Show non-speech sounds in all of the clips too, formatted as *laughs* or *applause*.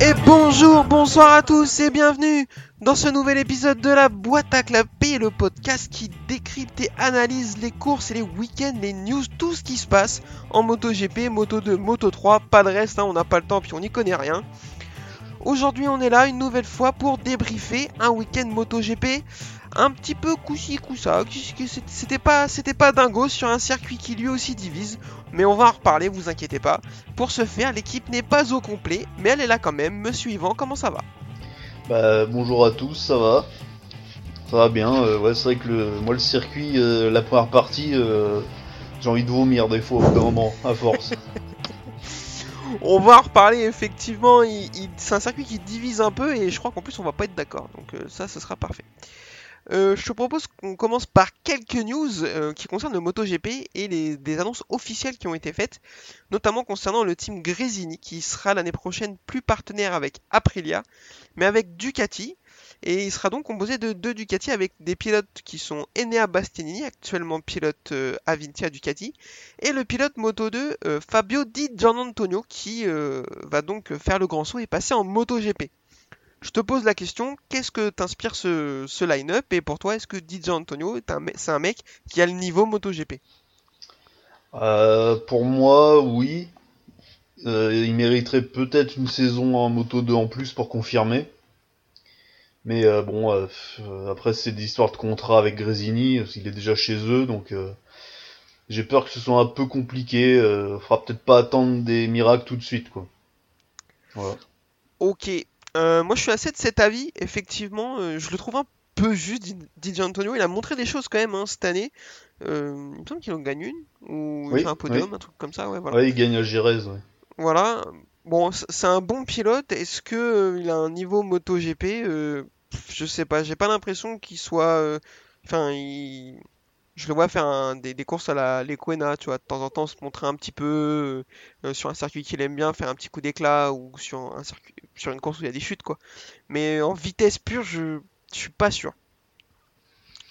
Et bonjour, bonsoir à tous et bienvenue dans ce nouvel épisode de la boîte à clapper, le podcast qui décrypte et analyse les courses et les week-ends, les news, tout ce qui se passe en MotoGP, Moto 2, Moto 3, pas de reste, hein, on n'a pas le temps puis on n'y connaît rien. Aujourd'hui on est là une nouvelle fois pour débriefer un week-end MotoGP un petit peu coussi coussa, c'était pas, c'était pas dingo sur un circuit qui lui aussi divise, mais on va en reparler, vous inquiétez pas. Pour ce faire, l'équipe n'est pas au complet, mais elle est là quand même. Me suivant, comment ça va? Bah bonjour à tous, ça va? Ça va bien, euh, ouais c'est vrai que le, moi le circuit, euh, la première partie, euh, j'ai envie de vomir des fois au bout d'un moment, à force. *laughs* *laughs* On va en reparler effectivement, c'est un circuit qui divise un peu et je crois qu'en plus on va pas être d'accord, donc ça ce sera parfait. Euh, je te propose qu'on commence par quelques news euh, qui concernent le MotoGP et des annonces officielles qui ont été faites, notamment concernant le team Gresini qui sera l'année prochaine plus partenaire avec Aprilia, mais avec Ducati. Et il sera donc composé de deux Ducati avec des pilotes qui sont Enea Bastianini, actuellement pilote euh, à Vinci à Ducati, et le pilote Moto 2 euh, Fabio Di Gianantonio qui va donc faire le grand saut et passer en MotoGP. Je te pose la question, qu'est-ce que t'inspire ce, ce line-up et pour toi, est-ce que Di Gianantonio est un me- c'est un mec qui a le niveau MotoGP? Euh, pour moi, oui. Euh, il mériterait peut-être une saison en moto 2 en plus pour confirmer. Mais euh, bon, euh, après c'est des histoires de contrat avec Grésini, il est déjà chez eux, donc euh, j'ai peur que ce soit un peu compliqué. Faudra peut-être pas attendre des miracles tout de suite, quoi. Voilà. Ok, Euh, moi je suis assez de cet avis, effectivement, euh, je le trouve un peu juste, Di- Di Gianantonio, il a montré des choses quand même hein, cette année, Euh, il me semble qu'il en gagne une, ou il Oui, fait un podium, oui. un truc comme ça, ouais voilà. Ouais, il gagne à Jerez, ouais. Voilà, bon, c'est un bon pilote. Est-ce que il a un niveau MotoGP Je sais pas. J'ai pas l'impression qu'il soit. Enfin, il... je le vois faire un- des, des courses à la Lequena, tu vois, de temps en temps se montrer un petit peu euh, sur un circuit qu'il aime bien, faire un petit coup d'éclat ou sur un circuit, sur une course où il y a des chutes, quoi. Mais en vitesse pure, je, je suis pas sûr.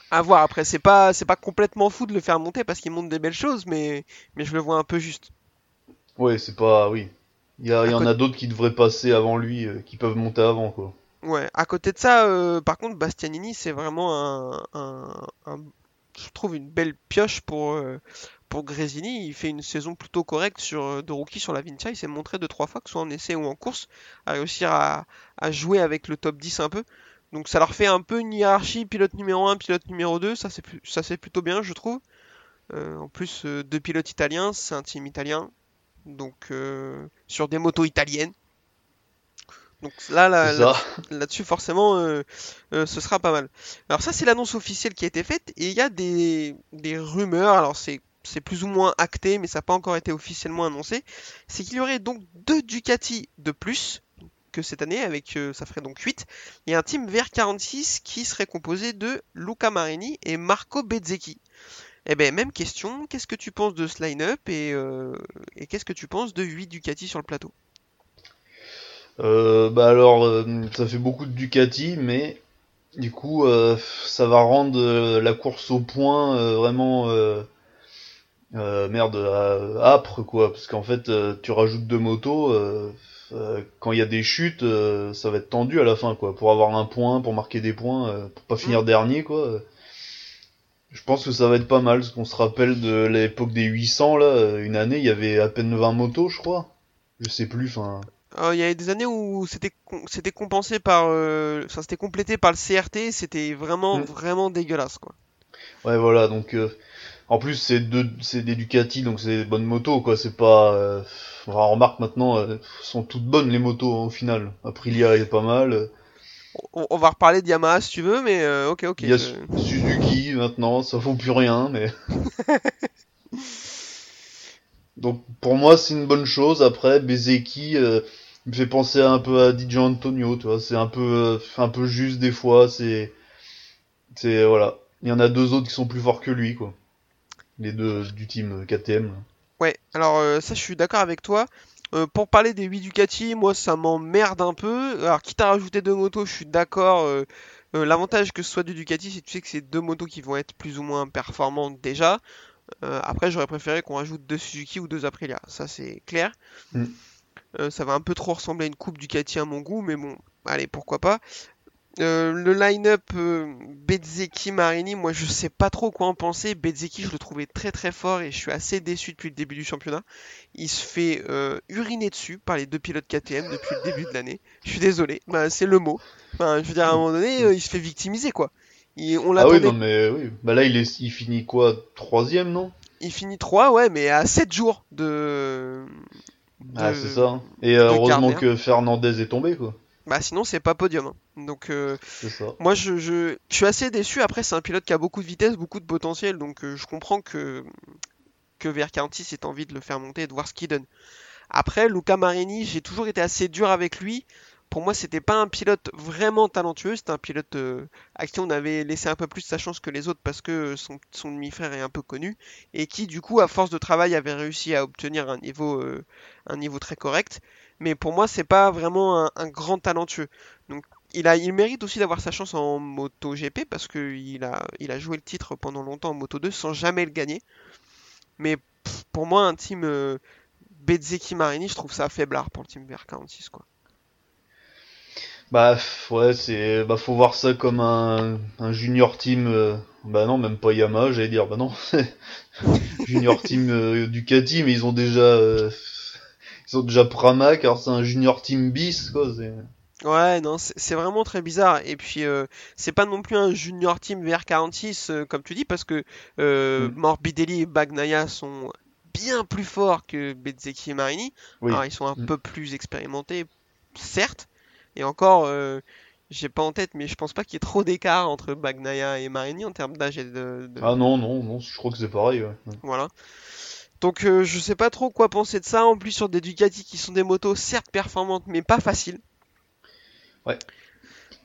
À voir. Après, c'est pas, c'est pas complètement fou de le faire monter parce qu'il monte des belles choses, mais, mais je le vois un peu juste. Ouais, c'est pas. Oui. Il y, a, il y À en a d'autres qui devraient passer avant lui, euh, qui peuvent monter avant, quoi. Ouais, à côté de ça, euh, par contre, Bastianini, c'est vraiment un, un- un- je trouve une belle pioche pour, euh, pour Gresini. Il fait une saison plutôt correcte sur, euh, de rookie sur la Vincia. Il s'est montré deux, trois fois, que ce soit en essai ou en course, à réussir à, à jouer avec le top 10 un peu. Donc ça leur fait un peu une hiérarchie, pilote numéro 1, pilote numéro 2. Ça, c'est plutôt bien, je trouve. Euh, en plus, euh, deux pilotes italiens, c'est un team italien. Donc, sur des motos italiennes. Donc là, là, là-dessus forcément euh, euh, ce sera pas mal. Alors ça c'est l'annonce officielle qui a été faite et il y a des, des rumeurs, alors c'est c'est plus ou moins acté mais ça n'a pas encore été officiellement annoncé, c'est qu'il y aurait donc deux Ducati de plus que cette année avec euh, ça ferait donc 8 et un team VR46 qui serait composé de Luca Marini et Marco Bezzecchi. Eh ben même question, qu'est-ce que tu penses de ce line-up et, et qu'est-ce que tu penses de 8 Ducati sur le plateau? Euh, bah alors, euh, ça fait beaucoup de Ducati, mais du coup, euh, ça va rendre euh, la course au point euh, vraiment merde âpre quoi, parce qu'en fait, tu rajoutes deux motos. quand il y a des chutes, ça va être tendu à la fin quoi, pour avoir un point, pour marquer des points, pour pas finir dernier quoi. Je pense que ça va être pas mal, parce qu'on se rappelle de l'époque des 800 là, une année il y avait à peine 20 motos je crois. Je sais plus, enfin. Euh, Il y a des années où c'était c'était compensé par, euh, enfin c'était complété par le CRT, c'était vraiment Mm. vraiment dégueulasse quoi. Ouais, voilà, donc euh, en plus c'est deux, c'est des Ducati, donc c'est des bonnes motos, quoi. C'est pas, euh, enfin, on remarque maintenant, euh, sont toutes bonnes les motos hein, au final. Aprilia est pas mal. euh, On, on va reparler de Yamaha si tu veux, mais euh, ok ok. Il y a Suzuki maintenant, ça vaut plus rien, mais. *laughs* donc pour moi c'est une bonne chose. Après Bezeki euh, il me fait penser un peu à Di Antonio, tu vois. C'est un peu, euh, un peu juste des fois. C'est, c'est voilà. Il y en a deux autres qui sont plus forts que lui, quoi. Les deux du team KTM. Ouais, alors euh, ça je suis d'accord avec toi. Euh, pour parler des 8 Ducati, moi ça m'emmerde un peu. Alors quitte à rajouter deux motos, je suis d'accord. euh, euh, L'avantage que ce soit du Ducati, c'est que tu sais que c'est deux motos qui vont être plus ou moins performantes déjà. Euh, après, j'aurais préféré qu'on rajoute deux Suzuki ou deux Aprilia, ça c'est clair. Mm. Euh, ça va un peu trop ressembler à une coupe Ducati à mon goût, mais bon, allez, pourquoi pas. Euh, le line-up euh, Bezzecchi Marini, moi je sais pas trop quoi en penser. Bezzecchi, je le trouvais très très fort et je suis assez déçu depuis le début du championnat. Il se fait euh, uriner dessus par les deux pilotes KTM depuis le début de l'année. Je suis désolé, bah, c'est le mot. Enfin, je veux dire, à un moment donné, euh, il se fait victimiser quoi. Il- on Ah oui, non, mais oui. Bah là, il, est, il finit quoi? Troisième, non? Il finit 3, ouais, mais à 7 jours de. Ah, c'est ça. Et euh, heureusement que Fernandez est tombé, quoi. Bah, sinon, c'est pas podium. hein. Donc, euh, C'est ça. moi, je, je, je suis assez déçu. Après, c'est un pilote qui a beaucoup de vitesse, beaucoup de potentiel. Donc, euh, je comprends que, que VR46 ait envie de le faire monter et de voir ce qu'il donne. Après, Luca Marini, j'ai toujours été assez dur avec lui. Pour moi, c'était pas un pilote vraiment talentueux. C'était un pilote euh, à qui on avait laissé un peu plus sa chance que les autres parce que son, son demi-frère est un peu connu et qui, du coup, à force de travail, avait réussi à obtenir un niveau, euh, un niveau très correct. Mais pour moi, c'est pas vraiment un, grand talentueux. Donc, il a, il mérite aussi d'avoir sa chance en Moto GP parce que il a, il a joué le titre pendant longtemps en Moto 2 sans jamais le gagner. Mais pour moi, un team euh, Bezzecchi Marini, je trouve ça faiblard pour le team VR46 quoi. Bah ouais, c'est bah faut voir ça comme un, un junior team. euh, Bah non, même pas Yamaha, j'allais dire. Bah non, *laughs* junior team euh, Ducati, mais ils ont déjà euh, ils ont déjà Pramac. Alors c'est un junior team bis quoi. Ouais, non, c'est vraiment très bizarre. Et puis, euh, c'est pas non plus un junior team VR46, euh, comme tu dis, parce que Mm. Morbidelli et Bagnaia sont bien plus forts que Bezzecchi et Marini. Oui. Alors, ils sont un Mm. peu plus expérimentés, certes. Et encore, euh, j'ai pas en tête, mais je pense pas qu'il y ait trop d'écart entre Bagnaia et Marini en termes d'âge et de, de- Ah non non non, je crois que c'est pareil. Ouais. Voilà. Donc, euh, je sais pas trop quoi penser de ça. En plus, sur des Ducati qui sont des motos certes performantes, mais pas faciles. Ouais.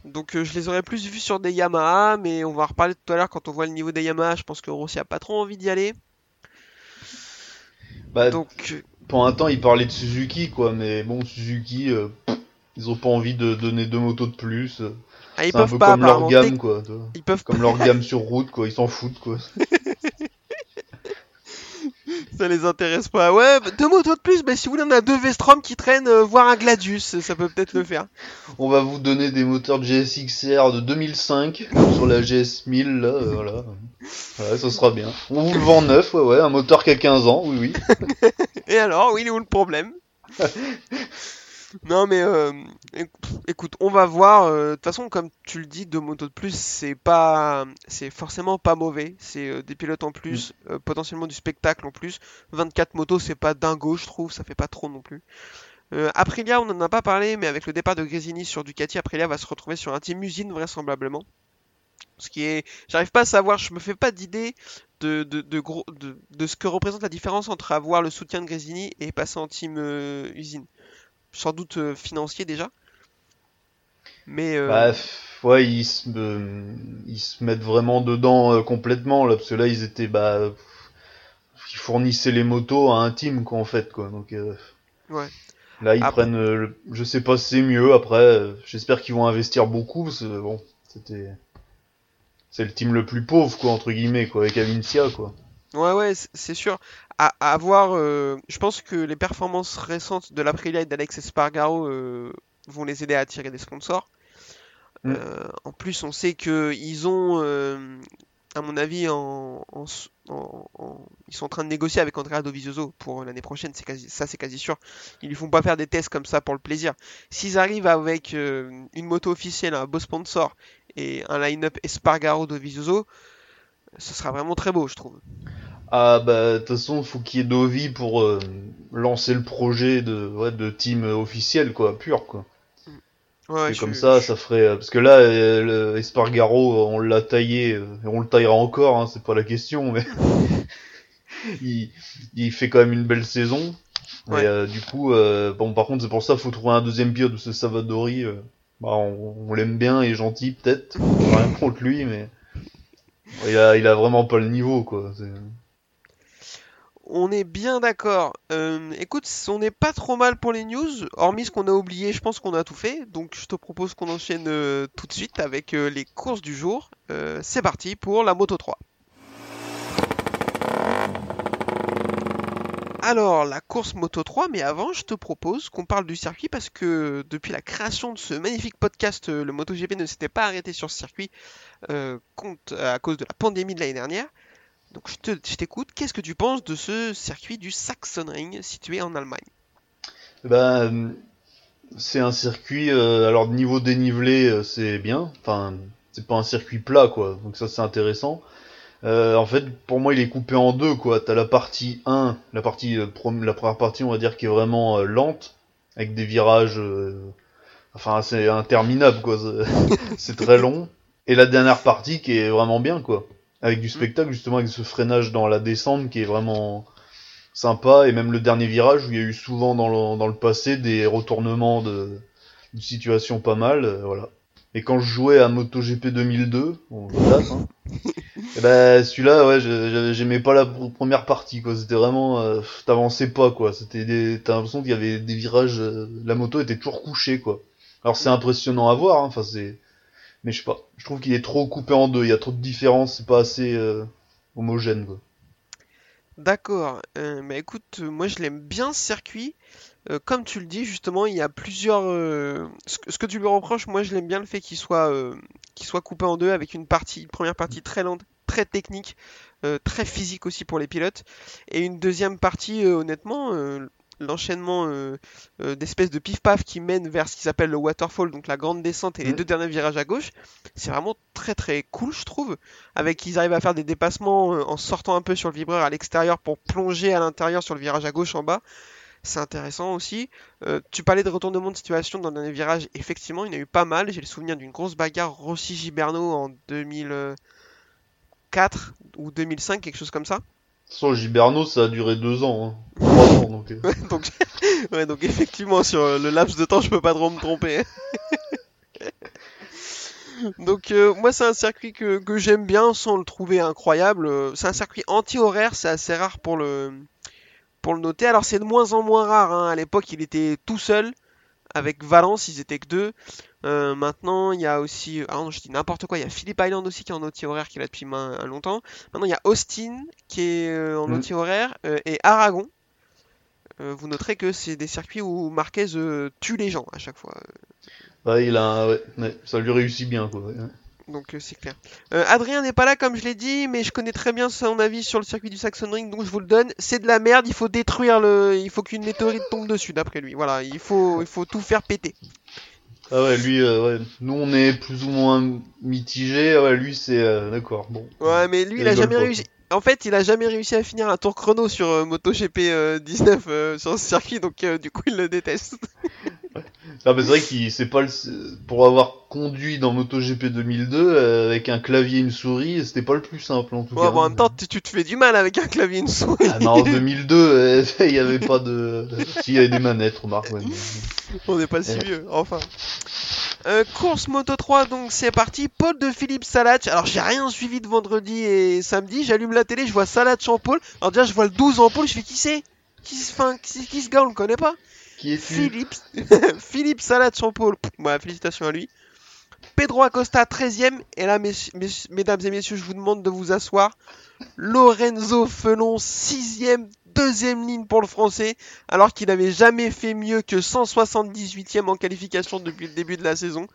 Donc euh, je les aurais plus vus sur des Yamaha, mais on va en reparler tout à l'heure quand on voit le niveau des Yamaha. Je pense que Rossi a pas trop envie d'y aller. Bah Donc pendant un temps, ils parlaient de Suzuki quoi, mais bon Suzuki, euh, pff, ils ont pas envie de donner deux motos de plus. ah, ils C'est un peuvent peu pas comme leur gamme quoi. Ils peuvent Comme leur gamme sur route quoi, ils s'en foutent quoi. *laughs* Ça les intéresse pas. Ouais, bah, deux motos de plus. Mais si vous voulez, on a deux Vestrom qui traînent, euh, voire un Gladius. Ça peut peut-être le faire. On va vous donner des moteurs de GSXR de 2005 sur la GS 1000 là, euh, voilà. Ouais, ça sera bien. On vous le vend neuf, ouais, ouais, un moteur qui a 15 ans, oui, oui. *laughs* Et alors, oui, il est où le problème? *laughs* Non, mais euh, éc- écoute, on va voir. euh, De toute façon, comme tu le dis, deux motos de plus, c'est pas, c'est forcément pas mauvais. C'est euh, des pilotes en plus, euh, potentiellement du spectacle en plus. 24 motos, c'est pas dingo, je trouve. Ça fait pas trop non plus. Euh, Aprilia, on en a pas parlé, mais avec le départ de Gresini sur Ducati, Aprilia va se retrouver sur un team usine vraisemblablement. Ce qui est, j'arrive pas à savoir, je me fais pas d'idée de, de, de, gros, de, de ce que représente la différence entre avoir le soutien de Gresini et passer en team euh, usine. Sans doute euh, financier déjà. Mais euh, Bah, ouais, ils se, euh, ils se mettent vraiment dedans euh, complètement, là, parce que là, ils étaient, bah, ils fournissaient les motos à un team, quoi, en fait, quoi. Donc, Ouais. Là, ils Après- prennent, le- je sais pas si c'est mieux, après, j'espère qu'ils vont investir beaucoup, parce que, bon, c'était, c'est le team le plus pauvre, quoi, entre guillemets, quoi, avec Avincia, quoi. Ouais, ouais, c'est sûr. À, à voir, euh, je pense que les performances récentes de l'Aprilia et d'Alex Espargaro euh, vont les aider à attirer des sponsors. Mm. Euh, en plus, on sait que ils ont, à mon avis, en, en s- en- en- ils sont en train de négocier avec Andrea Dovizioso pour l'année prochaine. C'est quasi, ça, c'est quasi sûr. Ils lui font pas faire des tests comme ça pour le plaisir. S'ils arrivent avec euh, une moto officielle, un beau sponsor et un line-up Espargaro Dovizioso, ce sera vraiment très beau, je trouve. Ah bah de toute façon faut qu'il y ait Dovi pour euh, lancer le projet de ouais, de team officiel quoi, pur quoi. Ouais, Et comme ça je- ça ferait euh, parce que là euh, Espargaro on l'a taillé euh, et on le taillera encore hein, c'est pas la question mais *laughs* il, il fait quand même une belle saison. Ouais. Et euh, du coup euh, bon par contre c'est pour ça faut trouver un deuxième pilote parce que Savadori euh, bah on, on l'aime bien et gentil peut-être rien contre lui mais il a il a vraiment pas le niveau quoi. On est bien d'accord. Euh, écoute, on n'est pas trop mal pour les news, hormis ce qu'on a oublié, je pense qu'on a tout fait. Donc je te propose qu'on enchaîne euh, tout de suite avec euh, les courses du jour. C'est parti pour la Moto 3. Alors, la course Moto 3, mais avant, je te propose qu'on parle du circuit parce que depuis la création de ce magnifique podcast, le MotoGP ne s'était pas arrêté sur ce circuit compte, à cause de la pandémie de l'année dernière. Donc, je te- je t'écoute. Qu'est-ce que tu penses de ce circuit du Sachsenring situé en Allemagne? Euh, c'est un circuit, euh, alors niveau dénivelé, euh, c'est bien. Enfin, c'est pas un circuit plat, quoi. Donc ça, c'est intéressant. Euh, en fait, pour moi, il est coupé en deux, quoi. T'as la partie 1, la partie, la première partie, on va dire, qui est vraiment lente, avec des virages, enfin, c'est interminable, quoi. *laughs* C'est très long. Et la dernière partie qui est vraiment bien, quoi. Avec du spectacle, justement, avec ce freinage dans la descente qui est vraiment sympa. Et même le dernier virage où il y a eu souvent dans le, dans le passé des retournements de, de situations pas mal, euh, voilà. Et quand je jouais à MotoGP 2002, bon, je date, hein, *laughs* et ben celui-là, ouais, j'aimais pas la pr- première partie, quoi. C'était vraiment, euh, t'avançais pas, quoi. C'était, des- t'as l'impression qu'il y avait des virages, euh, la moto était toujours couchée, quoi. Alors c'est impressionnant à voir, hein, enfin c'est, mais je sais pas. Je trouve qu'il est trop coupé en deux. Il y a trop de différences, c'est pas assez euh, homogène. D'accord. Euh, bah écoute, euh, moi je l'aime bien ce circuit. Euh, comme tu le dis, justement, il y a plusieurs. Ce que, tu lui reproches, moi je l'aime bien le fait qu'il soit, qu'il soit coupé en deux avec une partie, une première partie très lente, très technique, très physique aussi pour les pilotes, et une deuxième partie, honnêtement, l'enchaînement euh, euh, d'espèces de pif-paf qui mène vers ce qu'ils appellent le waterfall, donc la grande descente et les deux derniers virages à gauche. C'est vraiment très très cool, je trouve avec qu'ils arrivent à faire des dépassements euh, en sortant un peu sur le vibreur à l'extérieur pour plonger à l'intérieur sur le virage à gauche en bas. C'est intéressant aussi. Tu parlais de retournement de situation dans le dernier virage. Effectivement, il y en a eu pas mal. J'ai le souvenir d'une grosse bagarre Rossi-Giberno en 2004 ou 2005, quelque chose comme ça. Sans Giberno, ça a duré deux ans, hein. trois ans, donc. euh. *laughs* *laughs* Ouais, donc, effectivement, sur euh, le laps de temps, je peux pas trop me tromper. *laughs* donc euh, moi, c'est un circuit que, j'aime bien sans le trouver incroyable. C'est un circuit anti-horaire, c'est assez rare pour le, pour le noter. Alors c'est de moins en moins rare. hein. À l'époque, il était tout seul. Avec Valence, ils étaient que deux. Euh, maintenant, il y a aussi. Ah non, je dis n'importe quoi. Il y a Philippe Island aussi qui est en anti-horaire, qui est là depuis longtemps. Maintenant, il y a Austin qui est euh, en Mm. anti-horaire euh, et Aragon. Vous noterez que c'est des circuits où Marquez tue les gens à chaque fois. Ouais, il a, ouais, ça lui réussit bien, quoi. Donc euh, c'est clair. Euh, Adrien n'est pas là comme je l'ai dit, mais je connais très bien son avis sur le circuit du Saxon Ring, donc je vous le donne. C'est de la merde, il faut détruire le. Il faut qu'une météorite tombe dessus, d'après lui. Voilà, il faut, il faut tout faire péter. Ah ouais, lui, euh, ouais. Nous, on est plus ou moins mitigé. Ouais, lui, c'est euh, d'accord. Bon. Ouais, mais lui, il a jamais réussi. En fait, il a jamais réussi à finir un tour chrono sur euh, MotoGP euh, 19 euh, sur ce circuit, donc euh, du coup, il le déteste. *laughs* Ah, mais c'est vrai qu'il c'est pas le, pour avoir conduit dans MotoGP 2002 euh, avec un clavier et une souris, c'était pas le plus simple en tout Ouais, cas. bon, en même temps, tu, tu te fais du mal avec un clavier et une souris. Ah, mais en 2002, euh, *laughs* il y avait pas de, s'il y avait des manettes, remarque. ouais, mais- On n'est pas si vieux, enfin. Euh, course Moto 3, donc c'est parti. Paul de Philippe Salach. Alors j'ai rien suivi de vendredi et samedi. J'allume la télé, je vois Salach en pôle. Alors déjà je vois le 12 en pôle, je fais qui c'est? Qui, enfin, qui, qui ce gars on le connaît pas Qui Philippe, *laughs* Philippe. Pff, bah, félicitations à lui. Pedro Acosta 13ème. Et là, mes- mes- mesdames et messieurs, je vous demande de vous asseoir. Lorenzo Felon 6ème, deuxième ligne pour le français, alors qu'il n'avait jamais fait mieux que 178ème en qualification depuis le début de la saison.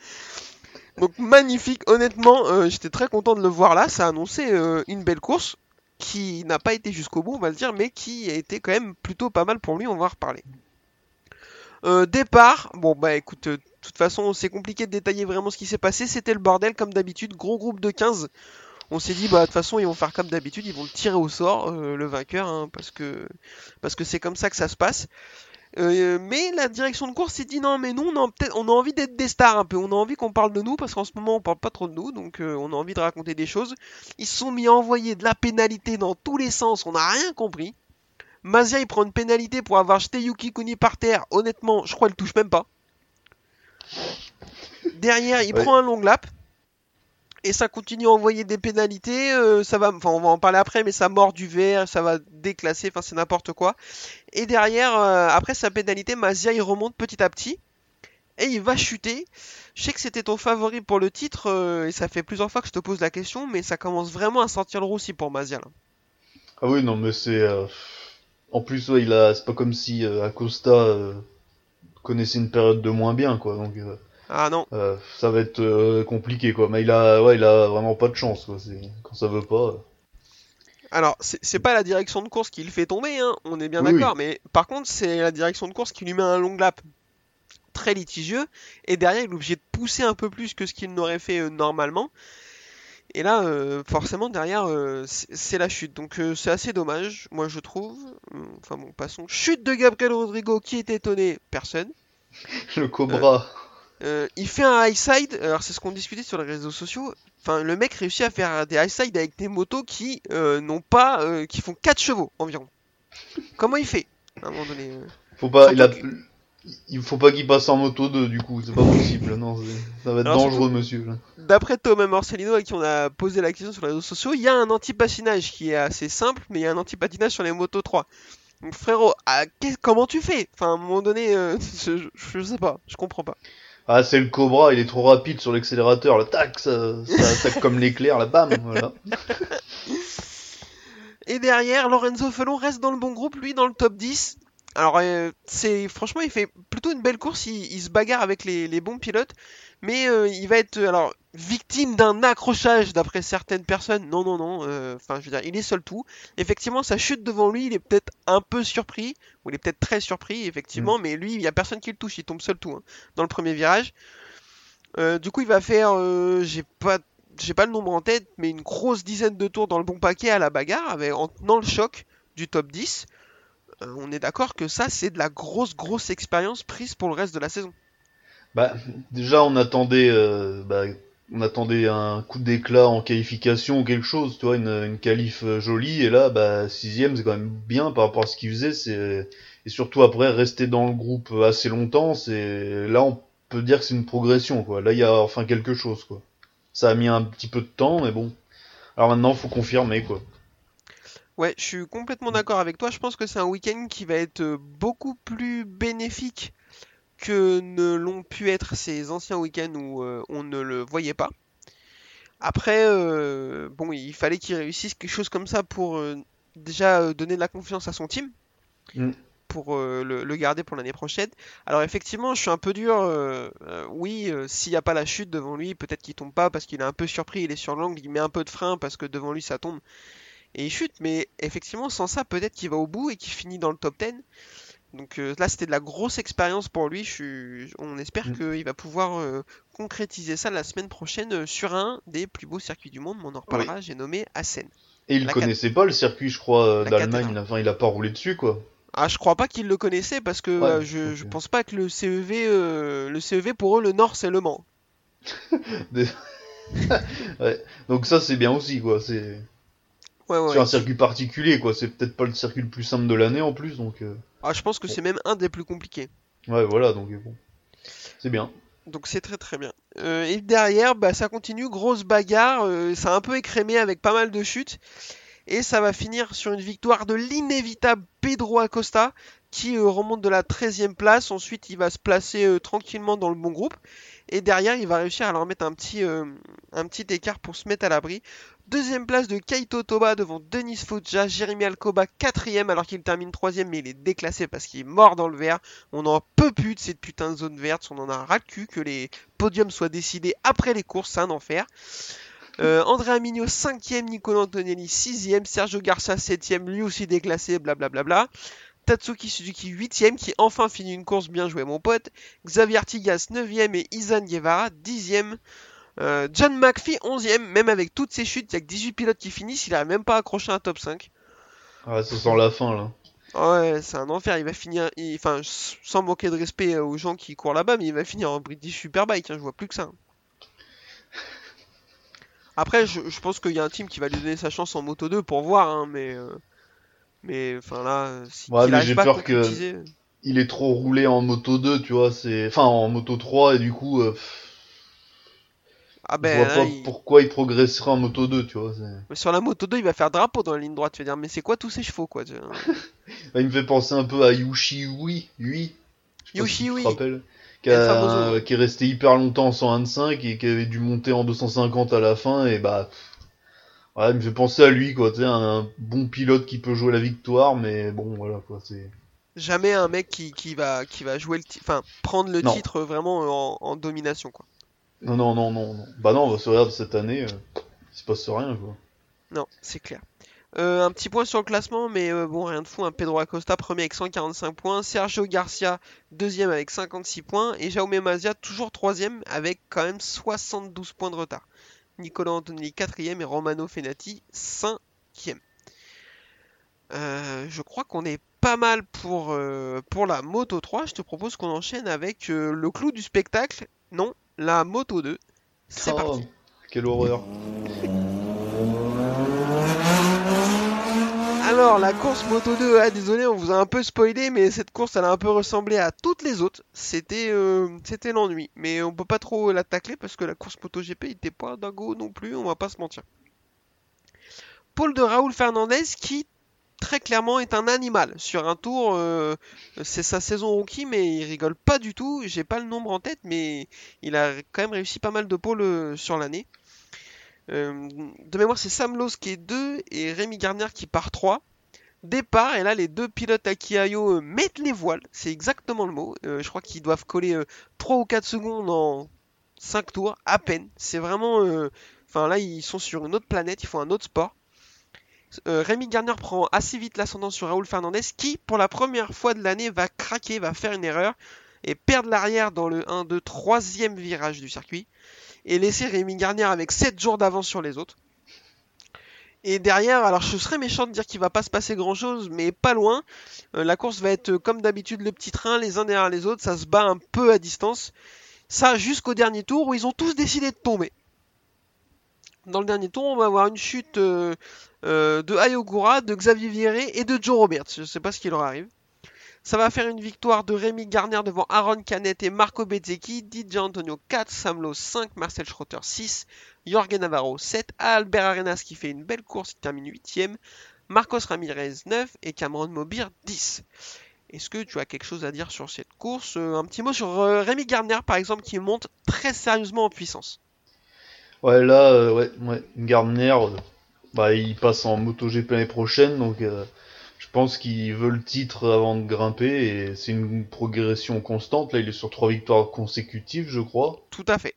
Donc magnifique, honnêtement, euh, j'étais très content de le voir là. Ça a annoncé euh, une belle course qui n'a pas été jusqu'au bout, on va le dire, mais qui a été quand même plutôt pas mal pour lui. On va en reparler. Euh, départ, bon bah écoute, euh, de toute façon c'est compliqué de détailler vraiment ce qui s'est passé, c'était le bordel comme d'habitude, gros groupe de 15. On s'est dit bah de toute façon ils vont faire comme d'habitude, ils vont le tirer au sort, euh, le vainqueur, hein, parce que parce que c'est comme ça que ça se passe. Mais la direction de course s'est dit non mais nous on a, on a envie d'être des stars un peu, on a envie qu'on parle de nous parce qu'en ce moment on parle pas trop de nous donc on a envie de raconter des choses. Ils se sont mis à envoyer de la pénalité dans tous les sens, on n'a rien compris. Mazia il prend une pénalité pour avoir jeté Yuki Kuni par terre, honnêtement je crois qu'il touche même pas. Derrière il Ouais. prend un long lap et ça continue à envoyer des pénalités, euh, ça va, enfin on va en parler après, mais ça mord du verre, ça va déclasser, enfin c'est n'importe quoi. Et derrière, euh, après sa pénalité, Mazia il remonte petit à petit et il va chuter. Je sais que c'était ton favori pour le titre euh, et ça fait plusieurs fois que je te pose la question, mais ça commence vraiment à sentir le roussi pour Mazia là. Ah oui, non, mais c'est. En plus, ouais, il a, c'est pas comme si euh, Acosta euh, connaissait une période de moins bien, quoi. Donc, euh, Ah non, euh, ça va être euh, compliqué, quoi. Mais il a, ouais, il a vraiment pas de chance, quoi. Quand ça veut pas. euh. alors c'est pas la direction de course qui le fait tomber, hein, on est bien Oui, d'accord, mais par contre c'est la direction de course qui lui met un long lap très litigieux, et derrière il est obligé de pousser un peu plus que ce qu'il n'aurait fait normalement. Et là, euh, forcément, derrière, euh, c'est la chute. Donc, euh, c'est assez dommage, moi, je trouve. Euh, Enfin, bon, passons. Chute de Gabriel Rodrigo, qui est étonné Personne. *laughs* Le Cobra. Il fait un high side, alors c'est ce qu'on discutait sur les réseaux sociaux. Enfin, le mec réussit à faire des high side avec des motos qui n'ont pas, qui font 4 chevaux environ. Comment il fait? À un moment donné Faut pas, il a, il faut pas qu'il passe en moto 2, du coup. C'est pas possible, non. Ça va être Alors, dangereux, monsieur. D'après Thomas Morcellino, à qui on a posé la question sur les réseaux sociaux, il y a un anti-patinage qui est assez simple, mais il y a un anti-patinage sur les motos 3. Donc frérot, ah, comment tu fais? Enfin, à un moment donné, euh, je, *laughs* je- je sais pas, je comprends pas. Ah, c'est le Cobra, il est trop rapide sur l'accélérateur. Le tac, ça, ça attaque comme l'éclair, la bam, voilà. *laughs* Et derrière, Lorenzo Felon reste dans le bon groupe, lui dans le top 10. Alors, euh, c'est franchement, il fait plutôt une belle course. Il, il se bagarre avec les, les bons pilotes, mais euh, il va être alors victime d'un accrochage d'après certaines personnes. Non, non, non. euh, Enfin, je veux dire, il est seul tout. Effectivement, sa chute devant lui, il est peut-être un peu surpris, ou il est peut-être très surpris, effectivement. Mais lui, il y a personne qui le touche. Il tombe seul tout hein, dans le premier virage. Du coup, il va faire, j'ai pas j'ai pas le nombre en tête, mais une grosse dizaine de tours dans le bon paquet à la bagarre, avec, en tenant le choc du top 10. Euh, on est d'accord que ça, c'est de la grosse, grosse expérience prise pour le reste de la saison. Bah, déjà, on attendait, euh, bah, on attendait un coup d'éclat en qualification ou quelque chose, tu vois, une, une qualif euh, jolie, et là, bah, sixième, c'est quand même bien par rapport à ce qu'il faisait, et surtout après, rester dans le groupe assez longtemps, c'est, là, on peut dire que c'est une progression, quoi. Là, il y a enfin quelque chose, quoi. Ça a mis un petit peu de temps, mais bon. Alors maintenant, faut confirmer, quoi. Ouais, je suis complètement d'accord avec toi. Je pense que c'est un week-end qui va être euh, beaucoup plus bénéfique que ne l'ont pu être ces anciens week-ends où euh, on ne le voyait pas. Après, euh, bon, il fallait qu'il réussisse quelque chose comme ça pour euh, déjà donner de la confiance à son team, Mm. pour le, le garder pour l'année prochaine. Alors effectivement, je suis un peu dur. oui, s'il n'y a pas la chute devant lui, peut-être qu'il tombe pas parce qu'il est un peu surpris, il est sur l'angle, il met un peu de frein parce que devant lui ça tombe et il chute. Mais effectivement, sans ça, peut-être qu'il va au bout et qu'il finit dans le top 10. Donc euh, là, c'était de la grosse expérience pour lui. Je suis... On espère Mm. qu'il va pouvoir euh, concrétiser ça la semaine prochaine euh, sur un des plus beaux circuits du monde. On en reparlera. J'ai nommé Assen. Et il La connaissait pas le circuit, je crois, d'Allemagne, cathédrale. enfin, il a pas roulé dessus, quoi. Ah, je crois pas qu'il le connaissait parce que Ouais, euh, je, je pense pas que le CEV, euh, le CEV pour eux, le Nord c'est Le Mans. *laughs* *laughs* Ouais. Donc ça, c'est bien aussi, quoi. C'est Ouais, ouais. sur un circuit particulier, quoi. C'est peut-être pas le circuit le plus simple de l'année en plus, donc. euh, Ah, je pense que c'est même un des plus compliqués. Ouais, voilà, donc euh, bon. C'est bien. Donc c'est très très bien. Euh, et derrière, bah, ça continue, grosse bagarre, euh, ça a un peu écrémé avec pas mal de chutes. Et ça va finir sur une victoire de l'inévitable Pedro Acosta qui remonte de la 13e place. Ensuite, il va se placer tranquillement dans le bon groupe. Et derrière, il va réussir à leur mettre un petit, un petit écart pour se mettre à l'abri. Deuxième place de Kaito Toba devant Denis Foggia, Jérémy Alcoba quatrième alors qu'il termine troisième mais il est déclassé parce qu'il est mort dans le vert. On n'en peut plus de cette putain de zone verte, on en a ras cul que les podiums soient décidés après les courses, c'est un enfer. Euh, Andrea Mignot 5ème, Nicolas Antonelli 6ème, Sergio Garcia 7ème, lui aussi déclassé, blablabla. Tatsuki Suzuki 8ème qui enfin finit une course bien jouée mon pote. Xavier Artigas 9ème et Izan Guevara 10ème. Euh, John McPhee 11ème, même avec toutes ces chutes, il y a que 18 pilotes qui finissent, il n'arrive même pas à accrocher un top 5. Ah, ça sent la fin, là. Ouais, c'est un enfer, il va finir, il- enfin, sans manquer de respect aux gens qui courent là-bas, mais il va finir en British Superbike, hein, je vois plus que ça. Après, je, je pense qu'il y a un team qui va lui donner sa chance en Moto 2 pour voir, hein, mais... euh, mais, enfin là, si Ouais, mais j'ai peur que- Il est trop roulé en moto 2, tu vois, c'est. Enfin, en moto 3, et du coup. euh, Ah je ben, vois là, pas il- pourquoi il progresserait en moto 2, tu vois. mais sur la Moto 2, il va faire drapeau dans la ligne droite, tu vas dire, mais c'est quoi tous ces chevaux, quoi tu vois *laughs* Bah, il me fait penser un peu à Yushi Ui, Ui. Je te Ui. Qui, a- ouais. qui est resté hyper longtemps en 125 et qui avait dû monter en 250 à la fin et bah. Ouais, il me fait penser à lui, quoi. Tu sais, un bon pilote qui peut jouer la victoire, mais bon, voilà, quoi. C'est. Jamais un mec qui, qui va, qui va jouer le enfin, prendre le Non. titre vraiment en, en domination, quoi. Non, non, non, non. Bah non, on va se regarder cette année. Euh, il se passe rien, quoi. Non, c'est clair. Euh, un petit point sur le classement, mais euh, bon, rien de fou. Un Pedro Acosta, premier avec 145 points. Sergio Garcia, deuxième avec 56 points. Et Jaume Mazia, toujours troisième avec quand même 72 points de retard. Nicolas Antonelli, quatrième. Et Romano Fenati, cinquième. Euh, je crois qu'on est pas mal pour, pour la Moto 3. Je te propose qu'on enchaîne avec le clou du spectacle. Non, la Moto 2. C'est Oh, parti. Quelle horreur. Alors, la course Moto 2, ah, désolé, on vous a un peu spoilé, mais cette course, elle a un peu ressemblé à toutes les autres. C'était euh, c'était l'ennui, mais on peut pas trop la tacler parce que la course Moto GP était pas dingo non plus, on va pas se mentir. Paul de Raoul Fernandez qui, très clairement, est un animal. Sur un tour, euh, c'est sa saison rookie, mais il rigole pas du tout. J'ai pas le nombre en tête, mais il a quand même réussi pas mal de pôles euh, sur l'année. Euh, de mémoire, c'est Sam Lowe qui est 2 et Rémi Garnier qui part 3. Départ, et là, les deux pilotes à Kiayo euh, mettent les voiles, c'est exactement le mot. Je crois qu'ils doivent coller euh, 3 ou 4 secondes en 5 tours, à peine. C'est vraiment. Enfin, là, ils sont sur une autre planète, ils font un autre sport. Euh, Rémi Garnier prend assez vite l'ascendant sur Raoul Fernandez, qui, pour la première fois de l'année, va craquer, va faire une erreur et perdre l'arrière dans le 1, 2, 3e virage du circuit et laisser Rémi Garnier avec 7 jours d'avance sur les autres. Et derrière, alors je serais méchant de dire qu'il va pas se passer grand chose, mais pas loin. Euh, la course va être euh, comme d'habitude le petit train, les uns derrière les autres, ça se bat un peu à distance. Ça jusqu'au dernier tour où ils ont tous décidé de tomber. Dans le dernier tour, on va avoir une chute euh, euh, de Ayogura, de Xavier Vieré et de Joe Roberts. Je sais pas ce qui leur arrive. Ça va faire une victoire de Rémi Garnier devant Aaron Canet et Marco Bezzecchi, DJ Antonio 4, Sam Lowe 5, Marcel Schrotter 6, Jorge Navarro 7, Albert Arenas qui fait une belle course, il termine 8ème, Marcos Ramirez 9 et Cameron Mobir 10. Est-ce que tu as quelque chose à dire sur cette course? Euh, Un petit mot sur Rémi Garnier par exemple qui monte très sérieusement en puissance. Ouais, là, euh, ouais, ouais, Gardner, euh, bah, il passe en MotoGP l'année prochaine, donc euh, je pense qu'il veut le titre avant de grimper, et c'est une progression constante. Là, il est sur trois victoires consécutives, je crois. Tout à fait.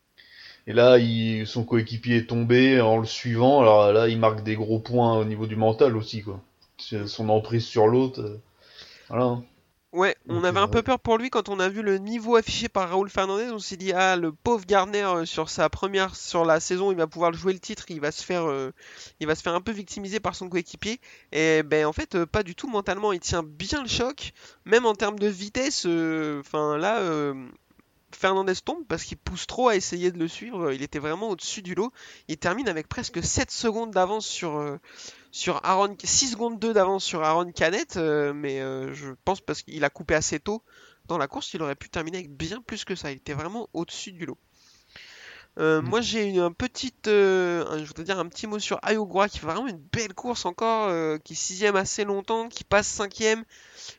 Et là, il, son coéquipier est tombé en le suivant, alors là, il marque des gros points au niveau du mental aussi, quoi. Son emprise sur l'autre, euh, voilà. Ouais, on avait euh, un peu peur pour lui quand on a vu le niveau affiché par Raoul Fernandez. On s'est dit, ah, le pauvre Garner euh, sur sa première, sur la saison, il va pouvoir jouer le titre, il va se faire, euh, il va se faire un peu victimiser par son coéquipier. Et ben en fait, euh, pas du tout mentalement, il tient bien le choc, même en termes de vitesse. euh, Enfin là, euh, Fernandez tombe parce qu'il pousse trop à essayer de le suivre. Il était vraiment au-dessus du lot. Il termine avec presque 7 secondes d'avance sur, euh, sur Aaron, 6 secondes 2 d'avance sur Aaron Canet, euh, mais euh, je pense parce qu'il a coupé assez tôt dans la course, il aurait pu terminer avec bien plus que ça. Il était vraiment au-dessus du lot. Euh, Mm. Moi j'ai une un petite, je voudrais dire un petit mot sur Ayogura qui fait vraiment une belle course encore, qui est sixième assez longtemps, qui passe cinquième,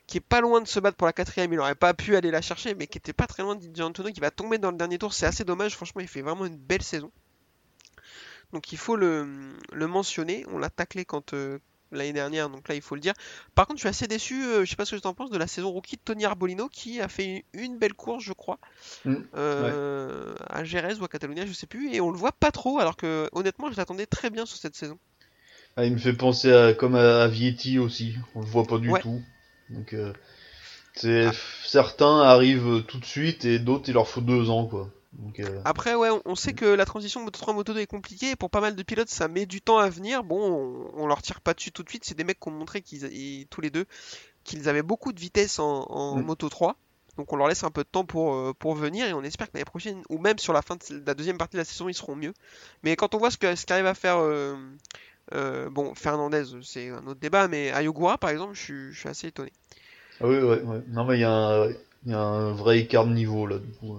qui est pas loin de se battre pour la quatrième. Il aurait pas pu aller la chercher, mais qui était pas très loin de Antonio qui va tomber dans le dernier tour. C'est assez dommage. Franchement, il fait vraiment une belle saison. Donc il faut le, le mentionner. On l'a taclé quand euh, l'année dernière, donc là il faut le dire. Par contre, je suis assez déçu. euh, je sais pas ce que tu en penses de la saison rookie de Tony Arbolino qui a fait une belle course, je crois, Mm, euh, à Jerez ou à Catalunya, je sais plus, et on le voit pas trop. Alors que honnêtement, je l'attendais très bien sur cette saison. Ah, il me fait penser à, comme à, à Vietti aussi, on le voit pas du Ouais. tout. Donc, euh, Ah. certains arrivent tout de suite et d'autres il leur faut deux ans, quoi. Donc, euh, Après, ouais, on- on sait que la transition Moto 3 Moto 2 est compliquée et pour pas mal de pilotes, ça met du temps à venir. Bon, on, on leur tire pas dessus tout de suite. C'est des mecs qui ont montré qu'ils, ils- tous les deux, qu'ils avaient beaucoup de vitesse en, en Mm. Moto 3. Donc on leur laisse un peu de temps pour, euh, pour venir et on espère que l'année prochaine, ou même sur la fin de la deuxième partie de la saison, ils seront mieux. Mais quand on voit ce qu'arrive à faire, euh, euh, bon, Fernandez, c'est un autre débat, mais Ayogura, par exemple, je suis, je suis assez étonné. ah oui, ouais, ouais. Non, mais il y, a un- il y a un vrai écart de niveau là, du coup.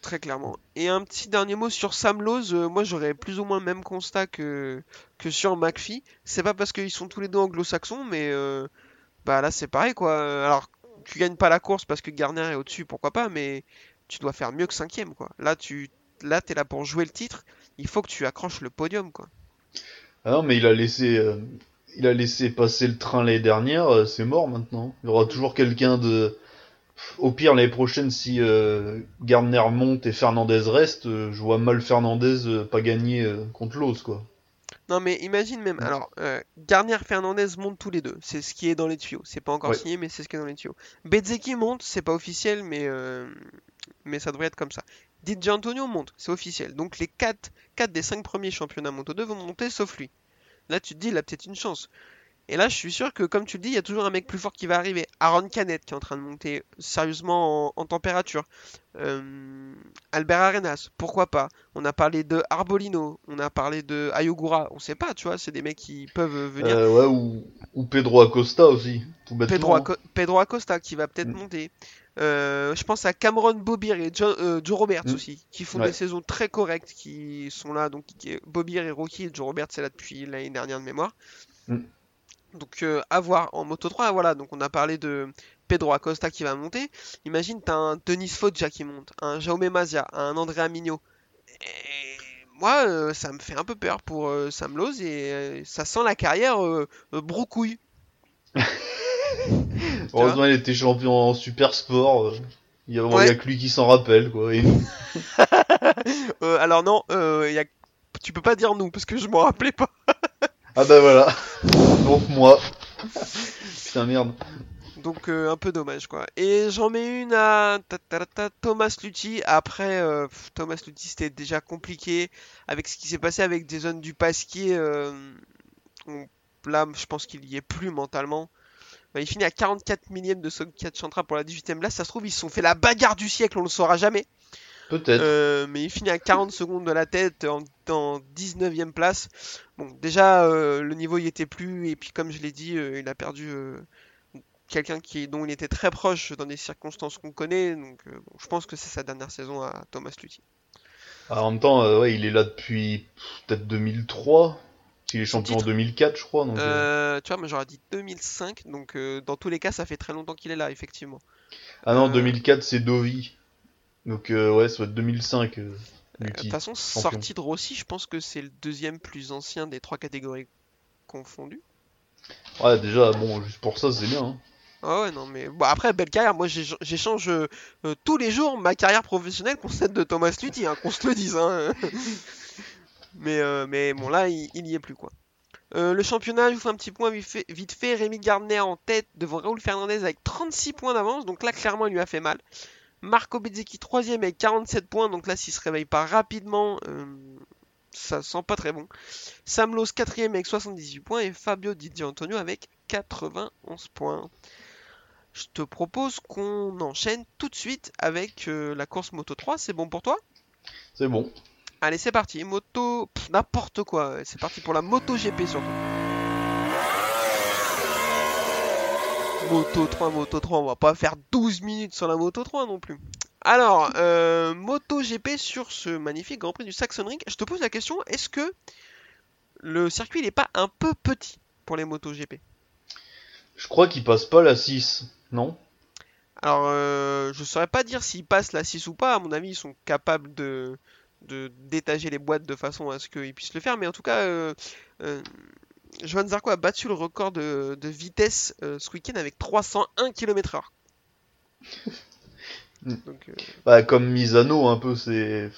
Très clairement. Et un petit dernier mot sur Sam Lowe, euh, moi j'aurais plus ou moins le même constat que, que sur McPhee. C'est pas parce qu'ils sont tous les deux anglo-saxons, mais euh, bah là c'est pareil quoi. Alors tu gagnes pas la course parce que Garner est au-dessus, pourquoi pas, mais tu dois faire mieux que cinquième quoi. Là tu là t'es là pour jouer le titre, il faut que tu accroches le podium quoi. Ah non, mais il a laissé, euh, il a laissé passer le train l'année dernière, c'est mort maintenant. Il y aura toujours quelqu'un de. Au pire, l'année prochaine, si euh, Gardner monte et Fernandez reste, euh, je vois mal Fernandez euh, pas gagner euh, contre Lowe's, quoi. Non, mais imagine même. Alors, Garnier Fernandez montent tous les deux. C'est ce qui est dans les tuyaux. C'est pas encore Ouais. signé, mais c'est ce qui est dans les tuyaux. Bezzeki monte, c'est pas officiel, mais, mais ça devrait être comme ça. Di Antonio monte, c'est officiel. Donc les 4, 4 des 5 premiers championnats Moto 2 vont monter sauf lui. Là, tu te dis, il a peut-être une chance. Et là, je suis sûr que, comme tu le dis, il y a toujours un mec plus fort qui va arriver. Aaron Canet qui est en train de monter sérieusement en, en température. Euh, Albert Arenas, pourquoi pas? On a parlé de Arbolino, on a parlé de Ayogura, on sait pas, tu vois, c'est des mecs qui peuvent venir. Euh, ouais, ou, ou Pedro Acosta aussi, tout. Pedro, Aco- Pedro Acosta qui va peut-être Mm. monter. Euh, je pense à Cameron Bobir et Joe, euh, Joe Roberts Mm. aussi, qui font Ouais. des saisons très correctes, qui sont là. Donc Bobir et Rocky, et Joe Roberts c'est là depuis l'année dernière de mémoire. Mm. Donc euh, à voir en Moto 3, voilà. Donc on a parlé de Pedro Acosta qui va monter. Imagine t'as un Denis Foggia qui monte, un Jaume Mazia, un Andrea Mignot. Et moi, euh, ça me fait un peu peur pour euh, Sam Lowe et euh, ça sent la carrière euh, brocouille. *laughs* Heureusement, il était champion en super sport. Il y a, Ouais. il y a que lui qui s'en rappelle, quoi. *laughs* Et alors non, y a... tu peux pas dire nous parce que je m'en rappelais pas. Ah bah voilà. *laughs* Donc moi. *laughs* Putain merde. Donc euh, un peu dommage quoi. Et j'en mets une à Thomas Lutti. Après, euh, Thomas Lutti c'était déjà compliqué avec ce qui s'est passé avec Jason Dupasquier. Euh, on- là, je pense qu'il y est plus mentalement. Bah, il finit à 44 millième de Sokia Chantra pour la 18ème place. Ça se trouve, ils se sont fait la bagarre du siècle, on le saura jamais. Peut-être. Euh, mais il finit à 40 secondes de la tête en, en 19ème place. Bon, déjà, euh, le niveau y était plus, et puis comme je l'ai dit, euh, il a perdu quelqu'un qui, dont il était très proche dans des circonstances qu'on connaît. Donc, bon, je pense que c'est sa dernière saison à Thomas Luthi. Ah, en même temps, ouais, il est là depuis peut-être 2003. Il est champion en titre 2004, je crois. Donc, euh, tu vois, moi j'aurais dit 2005, donc euh, dans tous les cas, ça fait très longtemps qu'il est là, effectivement. Ah non, euh, 2004, c'est Dovi. Donc euh, ouais, ça doit être 2005. euh, Euh, De Lutti. toute façon, champion. sorti de Rossi, je pense que c'est le deuxième plus ancien des trois catégories confondues. Ouais, déjà, bon, juste pour ça, c'est bien. hein. Ah ouais, non, mais bon, après, belle carrière. Moi, j'éch- j'échange euh, euh, tous les jours ma carrière professionnelle contre celle de Thomas Luthi, hein, qu'on se le dise. Hein. *laughs* mais, mais bon, là, il, il y est plus, quoi. Euh, le championnat, je vous fais un petit point vite fait. Vite fait Rémi Gardner en tête devant Raoul Fernandez avec 36 points d'avance. Donc là, clairement, il lui a fait mal. Marco Bezzecchi, troisième avec 47 points. Donc là, s'il se réveille pas rapidement, euh, ça sent pas très bon. Sam Lowe, quatrième avec 78 points. Et Fabio Di Antonio avec 91 points. Je te propose qu'on enchaîne tout de suite avec euh, la course Moto 3. C'est bon pour toi? C'est bon. Allez, c'est parti. Moto, n'importe quoi. C'est parti pour la Moto GP surtout. Moto 3, Moto 3, on va pas faire 12 minutes sur la Moto 3 non plus. Alors, euh, Moto GP sur ce magnifique Grand Prix du Saxon Ring. Je te pose la question, est-ce que le circuit n'est pas un peu petit pour les Moto GP Je crois qu'il passe pas la 6, non? Alors, euh, je saurais pas dire s'ils passent la 6 ou pas. À mon avis, ils sont capables de, de détager les boîtes de façon à ce qu'ils puissent le faire. Mais en tout cas, euh, euh, Johan Zarco a battu le record de, de vitesse euh, ce week-end avec 301 km/h. *laughs* Mm. Donc, euh, Bah, comme Misano, un peu, c'est.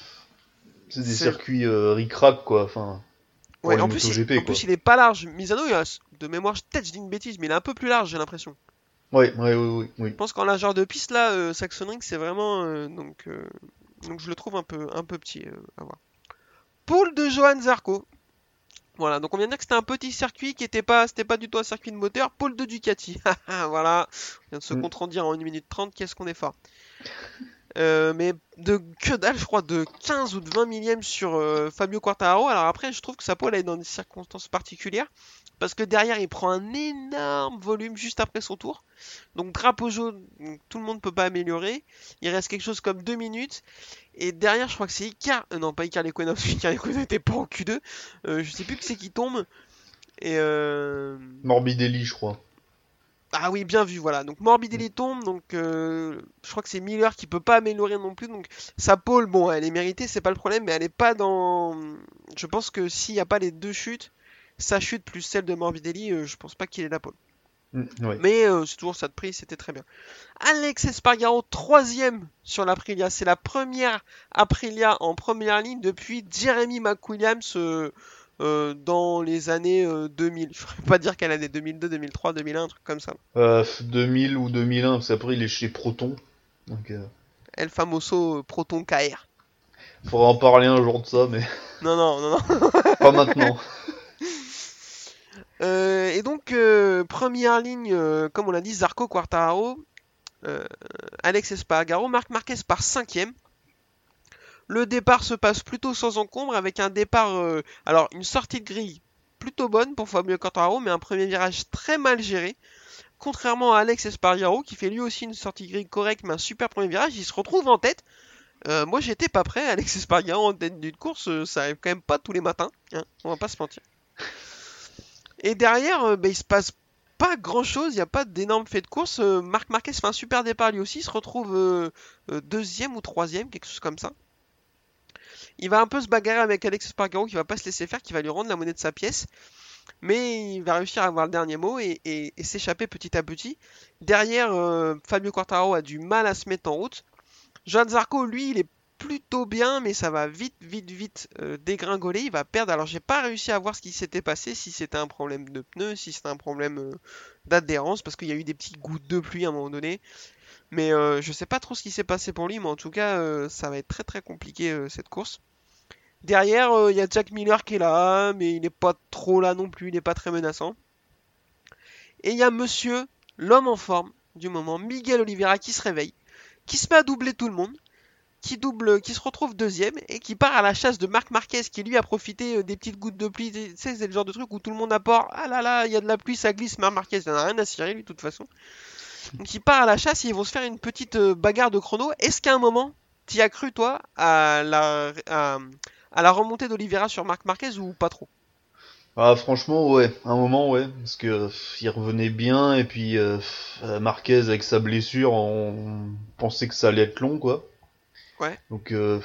Des circuits euh, ric-rac, quoi. Enfin, ouais, en, plus, il, en quoi. plus, il est pas large. Misano, il a, de mémoire, peut-être je dis une bêtise, mais il est un peu plus large, j'ai l'impression. Ouais, ouais, oui, oui, oui. Je pense qu'en largeur de piste, là, euh, Saxon Ring, c'est vraiment. euh, donc, euh, donc, je le trouve un peu, un peu petit à voir. Poule de Johan Zarco. Voilà, donc on vient de dire que c'était un petit circuit qui était pas, c'était pas du tout un circuit de moteur. Pôle de Ducati. *laughs* voilà, on vient de se Mm. contredire en 1 minute 30, qu'est-ce qu'on est fort. Euh, mais de que dalle, je crois, de 15 ou de 20 millièmes sur euh, Fabio Quartararo. Alors après, je trouve que sa pole est dans des circonstances particulières. Parce que derrière, il prend un énorme volume juste après son tour. Donc drapeau jaune, donc, tout le monde peut pas améliorer. Il reste quelque chose comme 2 minutes. Et derrière, je crois que c'est Icar. euh, non, pas Icar Lequena, *laughs* parce Lequena n'était pas en Q2. Euh, je sais plus que c'est qui tombe. Et euh... Morbidelli, je crois. Ah oui, bien vu, voilà. Donc Morbidelli tombe, donc euh, je crois que c'est Miller qui peut pas améliorer non plus. Donc sa pole, bon, elle est méritée, c'est pas le problème, mais elle est pas dans. Je pense que s'il n'y a pas les deux chutes, sa chute plus celle de Morbidelli, euh, je pense pas qu'il ait la pole. Mm. Mais euh, c'est toujours ça de prix, c'était très bien. Alex Espargaro, troisième sur l'Aprilia. C'est la première Aprilia en première ligne depuis Jeremy McWilliams euh, euh, dans les années euh, 2000. *laughs* Je ne pourrais pas dire quelle année, 2002, 2003, 2001, un truc comme ça. Euh, 2000 ou 2001, parce qu'après il est chez Proton. Donc, El Famoso Proton KR. faudra en parler un jour de ça, mais Non, non, non, non. *laughs* pas maintenant. *laughs* Euh, et donc, euh, première ligne, euh, comme on l'a dit, Zarco Quartararo, euh, Alex Espargaro, Marc Marquez par cinquième. Le départ se passe plutôt sans encombre avec un départ, alors une sortie de grille plutôt bonne pour Fabio Quartararo, mais un premier virage très mal géré. Contrairement à Alex Espargaro qui fait lui aussi une sortie de grille correcte, mais un super premier virage, il se retrouve en tête. Moi j'étais pas prêt, Alex Espargaro en tête d'une course, ça arrive quand même pas tous les matins, hein, on va pas se mentir. Et derrière, euh, bah, il se passe pas grand chose, il n'y a pas d'énorme fait de course. Euh, Marc Marquez fait un super départ lui aussi, il se retrouve euh, deuxième ou troisième, quelque chose comme ça. Il va un peu se bagarrer avec Alex Espargaro qui va pas se laisser faire, qui va lui rendre la monnaie de sa pièce. Mais il va réussir à avoir le dernier mot et, s'échapper petit à petit. Derrière, Fabio Quartararo a du mal à se mettre en route. Johan Zarco, lui, il est plutôt bien, mais ça va vite, vite, vite euh, dégringoler. Il va perdre. Alors, j'ai pas réussi à voir ce qui s'était passé, si c'était un problème de pneus, si c'était un problème euh, d'adhérence, parce qu'il y a eu des petits gouttes de pluie à un moment donné. Mais euh, je sais pas trop ce qui s'est passé pour lui, mais en tout cas, euh, ça va être très très compliqué cette course. Derrière, il y a Jack Miller qui est là, mais il n'est pas trop là non plus, il n'est pas très menaçant. Et il y a monsieur, l'homme en forme du moment, Miguel Oliveira, qui se réveille, qui se met à doubler tout le monde, qui double, qui se retrouve deuxième et qui part à la chasse de Marc Marquez, qui lui a profité euh, des petites gouttes de pluie. Tu sais, c'est le genre de truc où tout le monde apporte. Ah là là, il y a de la pluie, ça glisse. Marc Marquez, n'en a rien à cirer, lui, de toute façon. Donc il part à la chasse et ils vont se faire une petite euh, bagarre de chrono. Est-ce qu'à un moment, tu as cru, toi, à la, remontée d'Oliveira sur Marc Marquez ou pas trop? Ah, franchement, ouais, un moment, ouais, parce que il revenait bien, et puis euh, Marquez avec sa blessure, on pensait que ça allait être long, quoi. Ouais. Donc, euh,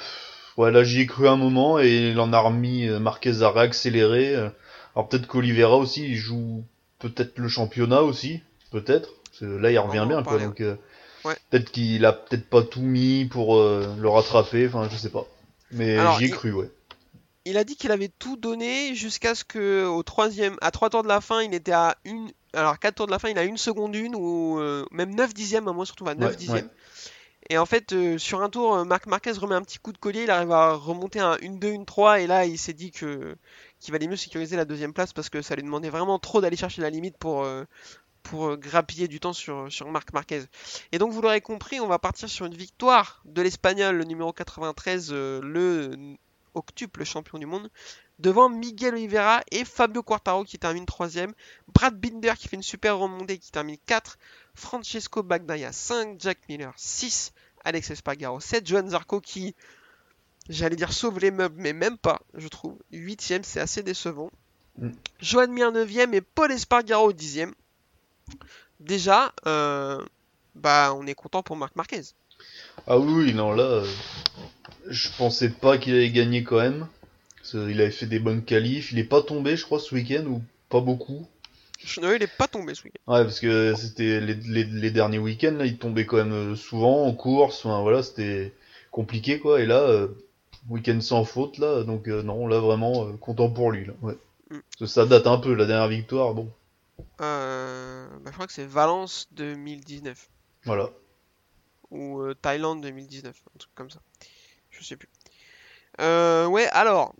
ouais, là j'y ai cru un moment, et il en a remis, euh, Marquez a réaccéléré. euh. Alors peut-être qu'Olivera aussi, il joue peut-être le championnat aussi, peut-être. Là il revient bien, quoi, donc euh, Ouais. peut-être qu'il a peut-être pas tout mis pour euh, le rattraper, enfin je sais pas. Mais j'y ai il- cru, ouais. Il a dit qu'il avait tout donné jusqu'à ce que au troisième, à trois tours de la fin, il était à une. Alors quatre tours de la fin, il a une seconde une ou euh, même 9 dixièmes, à moi se retrouve à 9 Ouais, dixièmes. ouais. Et en fait, euh, sur un tour, euh, Marc Marquez remet un petit coup de collier, il arrive à remonter à un 1-2, 1-3, et là, il s'est dit que qu'il valait mieux sécuriser la deuxième place parce que ça lui demandait vraiment trop d'aller chercher la limite pour, euh, pour grappiller du temps sur, sur Marc Marquez. Et donc, vous l'aurez compris, on va partir sur une victoire de l'Espagnol, le numéro 93, euh, le octuple champion du monde, devant Miguel Oliveira et Fabio Quartaro qui termine troisième, Brad Binder qui fait une super remontée qui termine 4, Francesco Bagnaia 5, Jack Miller 6, Alex Espargaro 7, Johan Zarco qui, j'allais dire sauve les meubles, mais même pas, je trouve. 8ème, c'est assez décevant. Mm. Johan Mir 9ème et Paul Espargaro 10ème. Déjà, euh, bah, on est content pour Marc Marquez. Ah oui, oui, non, là, euh, je pensais pas qu'il allait gagner quand même. Parce qu'il avait fait des bonnes qualifs. Il est pas tombé, je crois, ce week-end, ou pas beaucoup. Je- non, il est pas tombé ce week-end. Ouais, parce que c'était les, les, les derniers week-ends, là, il tombait quand même euh, souvent en course. Enfin, voilà, c'était compliqué, quoi. Et là, euh, week-end sans faute, là. Donc, euh, non, là, vraiment, euh, content pour lui, là. Ouais. Mm. Parce que ça date un peu, la dernière victoire, bon. Euh, bah, je crois que c'est Valence 2019 Voilà. ou euh, Thaïlande 2019, un truc comme ça. Je sais plus. Euh, ouais, alors,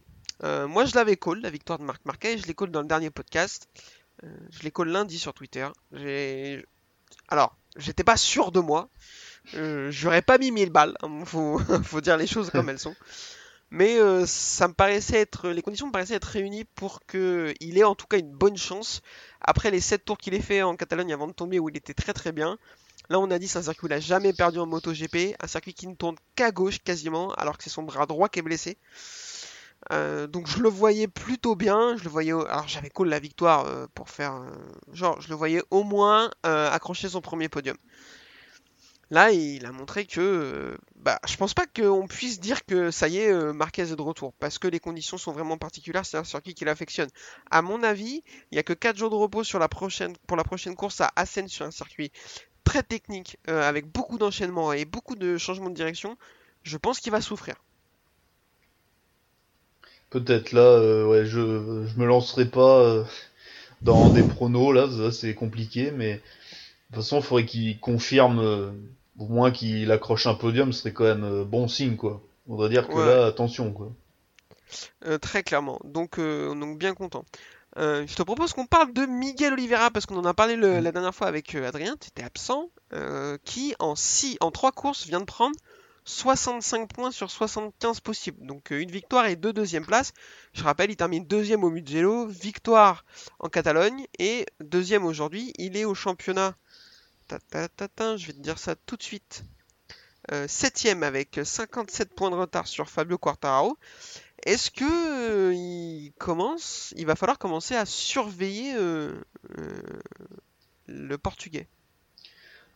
euh, moi je l'avais call, la victoire de Marc Marquez, je l'ai call dans le dernier podcast. Euh, je l'ai call lundi sur Twitter. Alors, j'étais pas sûr de moi. Euh, J'aurais pas mis 1000 balles, hein, faut, *laughs* faut dire les choses comme *laughs* elles sont. Mais ça me paraissait être, les conditions me paraissaient être réunies pour que il ait en tout cas une bonne chance. Après les 7 tours qu'il ait fait en Catalogne avant de tomber où il était très très bien. Là on a dit c'est un circuit où il a jamais perdu en MotoGP, un circuit qui ne tourne qu'à gauche quasiment, alors que c'est son bras droit qui est blessé. Euh, donc je le voyais plutôt bien, je le voyais, alors j'avais call la victoire euh, pour faire, genre je le voyais au moins euh, accrocher son premier podium. Là, il a montré que, bah, je pense pas qu'on puisse dire que ça y est, Marquez est de retour, parce que les conditions sont vraiment particulières. C'est un circuit qu'il affectionne. À mon avis, il y a que 4 jours de repos pour la prochaine course à Assen sur un circuit très technique, avec beaucoup d'enchaînements et beaucoup de changements de direction. Je pense qu'il va souffrir. Peut-être là, euh, ouais, je, je me lancerai pas euh, dans des pronos là, c'est compliqué, mais de toute façon, il faudrait qu'il confirme, euh, au moins qu'il accroche un podium, ce serait quand même bon signe quoi. On va dire que Ouais. là, attention quoi. Très clairement. Donc, donc bien content. Je te propose qu'on parle de Miguel Oliveira parce qu'on en a parlé le- la dernière fois avec Adrien, tu étais absent, qui en six, en 3 courses vient de prendre 65 points sur 75 possibles. Donc euh, une victoire et deux deuxièmes places. Je rappelle, il termine deuxième au Mugello, victoire en Catalogne et deuxième aujourd'hui. Il est au championnat. Je vais te dire ça tout de suite. Euh, septième avec 57 points de retard sur Fabio Quartararo. Est-ce que euh, il commence, il va falloir commencer à surveiller le Portugais?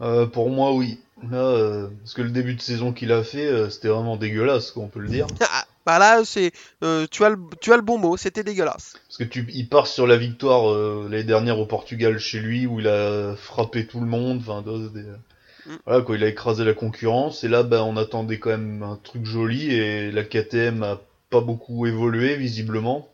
Euh, pour moi, oui. Là, euh, parce que le début de saison qu'il a fait, euh, c'était vraiment dégueulasse, quoi, on peut le dire. *laughs* Ah, bah là, c'est, tu as le, tu as le bon mot, c'était dégueulasse. Parce que tu, il part sur la victoire l'année dernière au Portugal chez lui où il a frappé tout le monde. Enfin, des- Mm. voilà quoi, il a écrasé la concurrence. Et là, ben, on attendait quand même un truc joli et la KTM a pas beaucoup évolué visiblement.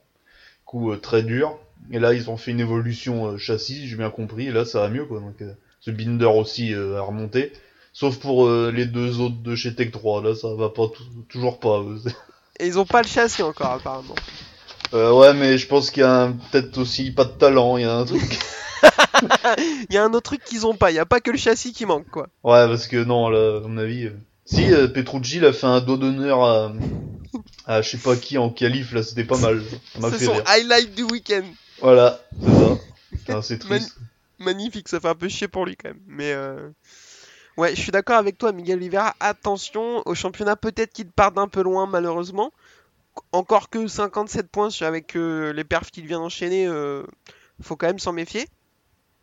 Du coup, très dur. Et là, ils ont fait une évolution châssis, si j'ai bien compris. Et là, ça va mieux quoi. Donc, ce Binder aussi euh, a remonté. Sauf pour euh, les deux autres de chez Tech 3. Là, ça va pas tou- toujours pas. euh, *laughs* Et ils ont pas le châssis encore, apparemment. Euh, ouais, mais je pense qu'il y a peut-être aussi pas de talent. Il y a un truc. *laughs* Il y a un autre truc qu'ils ont pas, il y a pas que le châssis qui manque, quoi. Ouais, parce que non, là, à mon avis. euh, Si, euh, Petrucci, il a fait un doigt d'honneur à, à je sais pas qui en qualif, là, c'était pas mal. C'est son rire. highlight du week-end. Voilà, c'est ça. C'est *laughs* triste. Magnifique, ça fait un peu chier pour lui quand même. Mais euh, ouais, je suis d'accord avec toi, Miguel Oliveira. Attention au championnat, peut-être qu'il part d'un peu loin, malheureusement. Encore que 57 points avec euh, les perfs qu'il vient d'enchaîner, euh, faut quand même s'en méfier.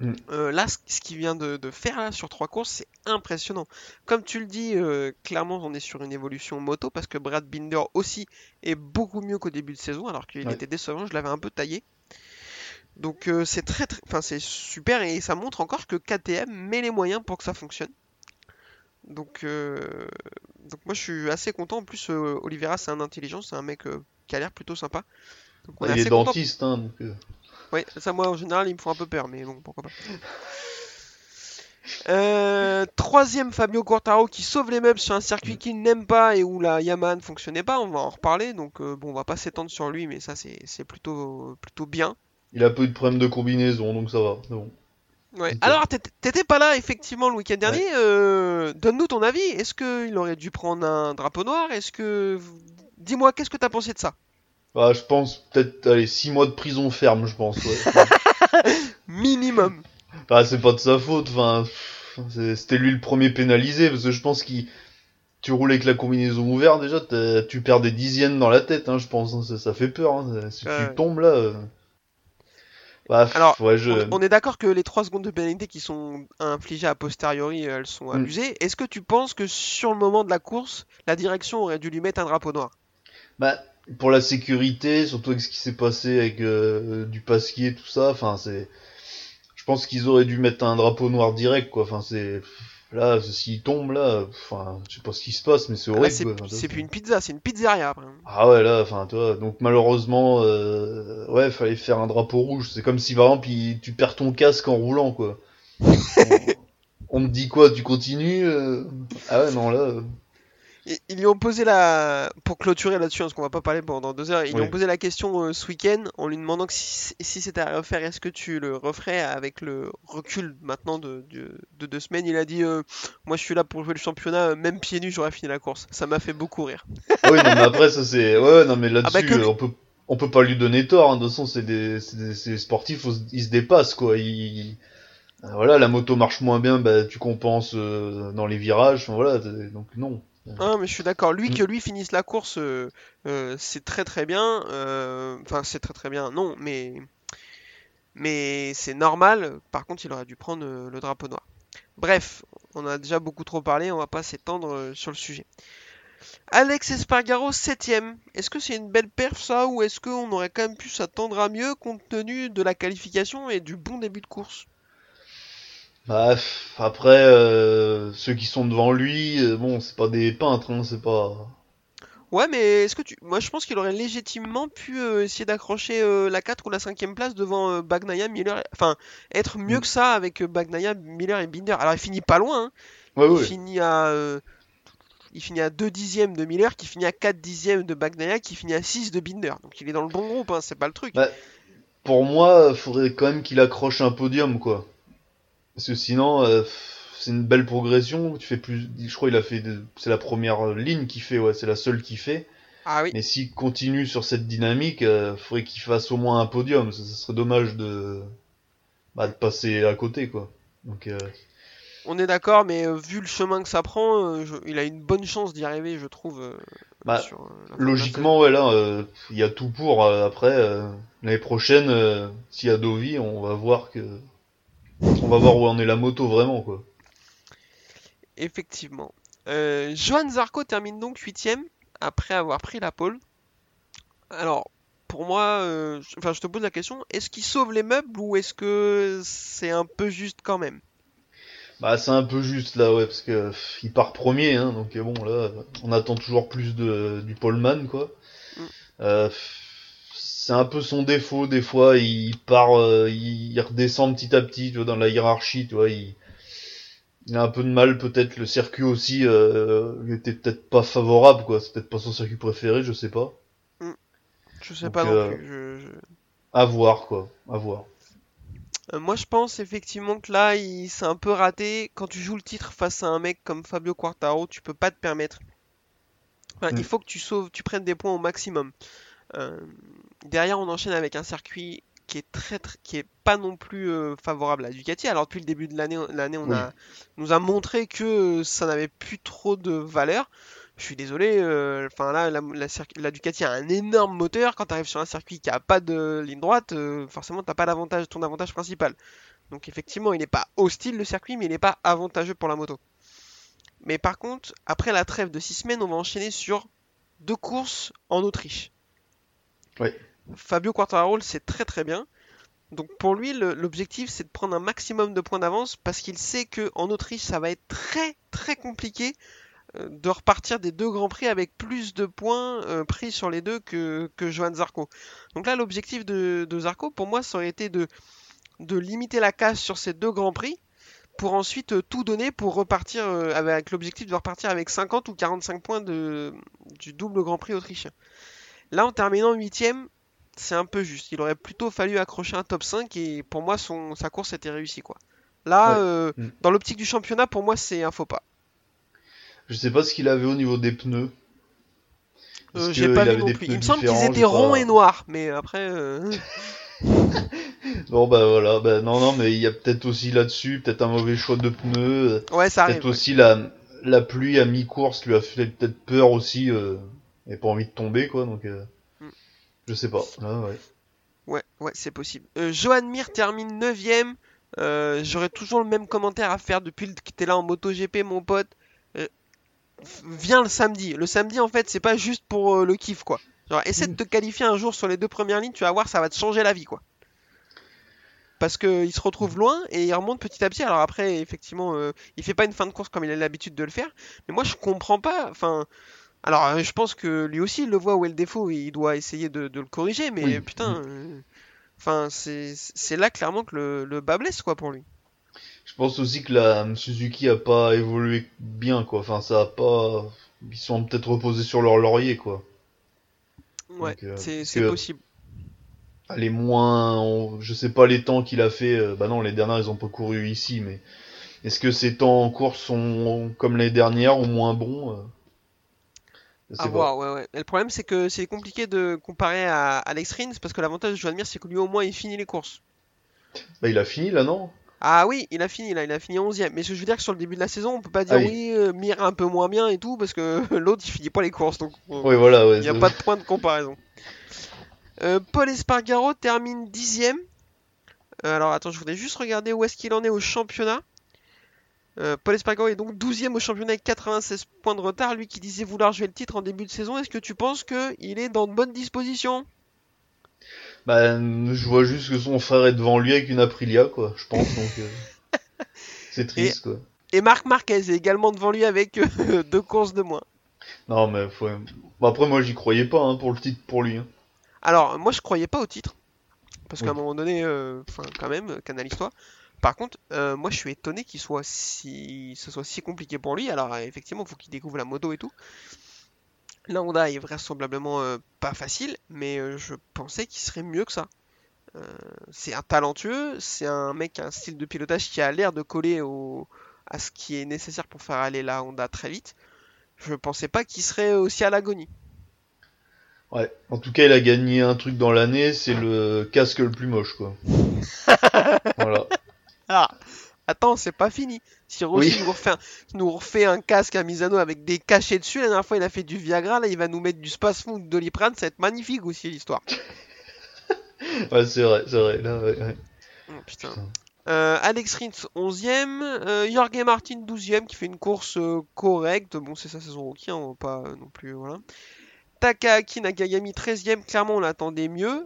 Mm. Euh, là, ce qu'il vient de, de faire là sur trois courses, c'est impressionnant. Comme tu le dis, clairement, on est sur une évolution moto parce que Brad Binder aussi est beaucoup mieux qu'au début de saison, alors qu'il Ouais. était décevant. Je l'avais un peu taillé. Donc euh, c'est très, très, enfin c'est super et ça montre encore que KTM met les moyens pour que ça fonctionne. Donc, euh, donc moi je suis assez content. En plus, euh, Oliveira c'est un intelligent, c'est un mec euh, qui a l'air plutôt sympa. Donc on il est dentiste, hein, donc. Ouais, ça moi en général ils me font un peu peur, mais bon pourquoi pas. Troisième Fabio Quartaro qui sauve les meubles sur un circuit qu'il n'aime pas et où la Yamaha ne fonctionnait pas, on va en reparler, donc bon on va pas s'étendre sur lui mais ça c'est c'est plutôt, plutôt bien. Il a pas eu de problème de combinaison, donc ça va. bon. Ouais. Alors, t'étais- pas là effectivement le week-end dernier. euh, Donne-nous ton avis. Est-ce qu'il aurait dû prendre un drapeau noir? Est-ce que. Dis-moi, qu'est-ce que t'as pensé de ça? Bah, je pense peut-être, allez, 6 mois de prison ferme, je pense. Ouais. *laughs* Minimum. bah, c'est pas de sa faute, enfin. C'était lui le premier pénalisé, parce que je pense qu'il. Tu roules avec la combinaison ouverte, déjà, tu perds des dixièmes dans la tête, hein, je pense. hein, ça, ça fait peur. Hein, si tu tombes là. euh, Bah, Alors, ouais, je. On, on est d'accord que les 3 secondes de pénalité qui sont infligées a posteriori, elles sont Mm. abusées. Est-ce que tu penses que sur le moment de la course, la direction aurait dû lui mettre un drapeau noir? Bah, pour la sécurité, surtout avec ce qui s'est passé avec euh, du pasquier, tout ça, enfin, c'est. Je pense qu'ils auraient dû mettre un drapeau noir direct, quoi. Enfin, c'est. Là, s'il tombe, là, enfin, je sais pas ce qui se passe, mais c'est Là, horrible, c'est. Enfin, plus une pizza, c'est une pizzeria après. Ah ouais, là, enfin, toi, donc malheureusement, euh, ouais, fallait faire un drapeau rouge. C'est comme si, par exemple, il- tu perds ton casque en roulant, quoi. *laughs* on, on te dit quoi, tu continues euh Ah ouais, non, là. Ils lui ont posé la. Pour clôturer là-dessus, hein, parce qu'on va pas parler pendant deux heures, ils lui ont posé la question euh, ce week-end en lui demandant que si, si c'était à refaire, est-ce que tu le referais avec le recul maintenant de, de, de deux semaines? Il a dit euh, Moi je suis là pour jouer le championnat, euh, même pieds nus, j'aurais fini la course. Ça m'a fait beaucoup rire. Ah oui, non, mais après, ça c'est. Ouais, non, mais là-dessus, Ah bah que euh, on peut. On peut pas lui donner tort, hein. de toute façon, c'est des, sportifs, ils se dépassent, quoi. Ils, voilà, la moto marche moins bien, bah, tu compenses euh, dans les virages, voilà, donc non. Ah, mais je suis d'accord. Lui, Mm. que lui finisse la course, euh, euh, c'est très très bien. euh, Enfin, c'est très très bien, non, mais. Mais c'est normal. Par contre, il aurait dû prendre le drapeau noir. Bref, on a déjà beaucoup trop parlé, on va pas s'étendre sur le sujet. Alex Espargaro, 7ème. Est-ce que c'est une belle perf ça, ou est-ce qu'on aurait quand même pu s'attendre à mieux compte tenu de la qualification et du bon début de course? Bah, après, euh, ceux qui sont devant lui, euh, bon, c'est pas des peintres, hein, c'est pas. Ouais, mais est-ce que tu. Moi, je pense qu'il aurait légitimement pu euh, essayer d'accrocher la 4 ou la 5ème place devant Bagnaia, Miller. Enfin, être mieux que ça avec Bagnaia, Miller et Binder. Alors, il finit pas loin. hein. Ouais, Il ouais. finit à. Il finit à 2 dixièmes de Miller, qui finit à 4 dixièmes de Bagnaia, qui finit à 6 de Binder. Donc il est dans le bon groupe, hein, c'est pas le truc. Bah, Pour moi, faudrait quand même qu'il accroche un podium, quoi. Parce que sinon, euh, c'est une belle progression. Tu fais plus. Je crois qu'il a fait. de- C'est la première ligne qu'il fait, ouais, c'est la seule qu'il fait. Ah oui. Mais s'il continue sur cette dynamique, euh, faudrait qu'il fasse au moins un podium. Ça, ça serait dommage de, bah, de passer à côté, quoi. Donc, euh, On est d'accord, mais euh, vu le chemin que ça prend, euh, je- il a une bonne chance d'y arriver, je trouve. euh, bah, sur, logiquement, ouais, là, il y a tout pour. après, l'année prochaine, s'il y a Dovi, on va voir que, on va voir où en est la moto vraiment, quoi. Effectivement. Euh, Johan Zarco termine donc 8ème après avoir pris la pole. Alors, pour moi, euh, je- enfin, je te pose la question, est-ce qu'il sauve les meubles ou est-ce que c'est un peu juste quand même? Bah, c'est un peu juste là, ouais, parce que pff, il part premier, hein, donc euh, bon, là, on attend toujours plus de, du poleman, quoi. Mm. Euh, pff, c'est un peu son défaut, des fois, il part, euh, il, redescend petit à petit, tu vois, dans la hiérarchie, tu vois, il, il a un peu de mal, peut-être, le circuit aussi, euh, il était peut-être pas favorable, quoi, c'est peut-être pas son circuit préféré, je sais pas. Je sais Donc, pas non euh, plus. je- je- À voir, quoi, à voir. Euh, moi, je pense effectivement que là, il s'est un peu raté. Quand tu joues le titre face à un mec comme Fabio Quartaro, tu peux pas te permettre. Enfin, Mm. Il faut que tu sauves, tu prennes des points au maximum. Euh, derrière, on enchaîne avec un circuit qui est très, très- qui est pas non plus euh, favorable à Ducati. Alors depuis le début de l'année, l'année, on Oui. a nous a montré que ça n'avait plus trop de valeur. Je suis désolé. euh, Enfin là, la, la circuit- la Ducati a un énorme moteur. Quand tu arrives sur un circuit qui a pas de ligne droite, euh, forcément t'as pas l'avantage, ton avantage principal. Donc effectivement, il n'est pas hostile le circuit, mais il n'est pas avantageux pour la moto. Mais par contre, après la trêve de 6 semaines, on va enchaîner sur deux courses en Autriche. Ouais. Fabio Quartararo, c'est très très bien. Donc pour lui, l'objectif c'est de prendre un maximum de points d'avance parce qu'il sait que en Autriche, ça va être très très compliqué euh, de repartir des deux grands prix avec plus de points euh, pris sur les deux que, que Johan Zarco. Donc là, l'objectif de, de Zarco, pour moi, ça aurait été de, de limiter la casse sur ces deux grands prix pour ensuite euh, tout donner pour repartir avec l'objectif de repartir avec 50 ou 45 points de, du double Grand Prix autrichien. Là, en terminant 8 c'est un peu juste. Il aurait plutôt fallu accrocher un top 5 et pour moi, son, sa course était réussie. Quoi. Là, Ouais. euh, Mm. dans l'optique du championnat, pour moi, c'est un faux pas. Je sais pas ce qu'il avait au niveau des pneus. Euh, J'ai pas vu non plus. Il me semble qu'ils étaient ronds et noirs, mais après. euh, *laughs* *laughs* Bon bah voilà, bah non non mais il y a peut-être aussi là-dessus peut-être un mauvais choix de pneus, Ouais, ça arrive. peut-être aussi la la pluie à mi-course lui a fait peut-être peur aussi, et pas envie de tomber quoi donc. Je sais pas. Ouais. Ouais, ouais, c'est possible. Euh, Johan Mir termine 9ème. Euh, J'aurais toujours le même commentaire à faire depuis le- que t'es là en MotoGP, mon pote. Euh, viens le samedi. Le samedi, en fait, c'est pas juste pour euh, le kiff, quoi. Genre, essaie de te qualifier un jour sur les deux premières lignes, tu vas voir, ça va te changer la vie, quoi. Parce qu'il se retrouve loin et il remonte petit à petit. Alors après, effectivement, euh, il fait pas une fin de course comme il a l'habitude de le faire. Mais moi, je comprends pas. Enfin, alors, euh, je pense que lui aussi, il le voit où est le défaut et il doit essayer de, de le corriger. Mais Oui. putain, euh, enfin, c'est c'est là clairement que le, le bas blesse, quoi, pour lui. Je pense aussi que la Suzuki a pas évolué bien quoi. Enfin ça a pas ils sont peut-être reposés sur leur laurier quoi. Ouais, euh, c'est que- possible. Les moins on- je sais pas les temps qu'il a fait euh, bah non les dernières ils ont pas couru ici mais est-ce que ces temps en course sont comme les dernières ou moins bons euh, À pas. voir, ouais, ouais. Et le problème, c'est que c'est compliqué de comparer à Alex Rins parce que l'avantage de Joan Mir, c'est que lui, au moins, il finit les courses. Bah il a fini là non? Ah oui, il a fini là, il a fini 11ème. Mais ce que je veux dire que sur le début de la saison, on peut pas dire Ah oui. oui, euh, Mir un peu moins bien et tout parce que *laughs* l'autre il finit pas les courses donc euh, Oui voilà ouais. il n'y a pas de point de comparaison. Euh, Paul Espargaro termine 10ème. Euh, alors attends, je voudrais juste regarder où est-ce qu'il en est au championnat. Euh, Paul Espargaro est donc 12ème au championnat avec 96 points de retard. Lui qui disait vouloir jouer le titre en début de saison, est-ce que tu penses qu'il est dans de bonnes dispositions? Bah, je vois juste que son frère est devant lui avec une Aprilia, quoi, je pense, donc... euh, *laughs* C'est triste, quoi. Et Marc Marquez est également devant lui avec euh, *laughs* deux courses de moins. Non, mais faut... Bon, après, moi, j'y croyais pas, hein, pour le titre, pour lui. hein. Alors, moi je croyais pas au titre. Parce qu'à Oui. un moment donné, euh, quand même, canalise-toi. Par contre, euh, moi je suis étonné qu'il soit si, ce soit si compliqué pour lui. Alors effectivement, il faut qu'il découvre la moto et tout. La Honda est vraisemblablement euh, pas facile, mais euh, je pensais qu'il serait mieux que ça. C'est un talentueux, c'est un mec qui a un style de pilotage qui a l'air de coller au, à ce qui est nécessaire pour faire aller la Honda très vite. Je pensais pas qu'il serait aussi à l'agonie. Ouais. En tout cas, il a gagné un truc dans l'année, c'est le casque le plus moche, quoi. *laughs* voilà. Ah, attends, c'est pas fini. Si Rossi Oui. nous, refait un, nous refait un casque à Misano avec des cachets dessus, la dernière fois il a fait du Viagra, là il va nous mettre du Spasfon ou de Doliprane, ça va être magnifique aussi l'histoire. *laughs* Ouais, c'est vrai, c'est vrai. Là, ouais, ouais. Oh, putain. Putain. Euh, Alex Rins 11ème, euh, Jorge Martin 12ème qui fait une course euh, correcte. Bon, c'est sa saison rookie, hein, on va pas euh, non plus. Voilà. Takaaki Nakagami 13ème, clairement on l'attendait mieux.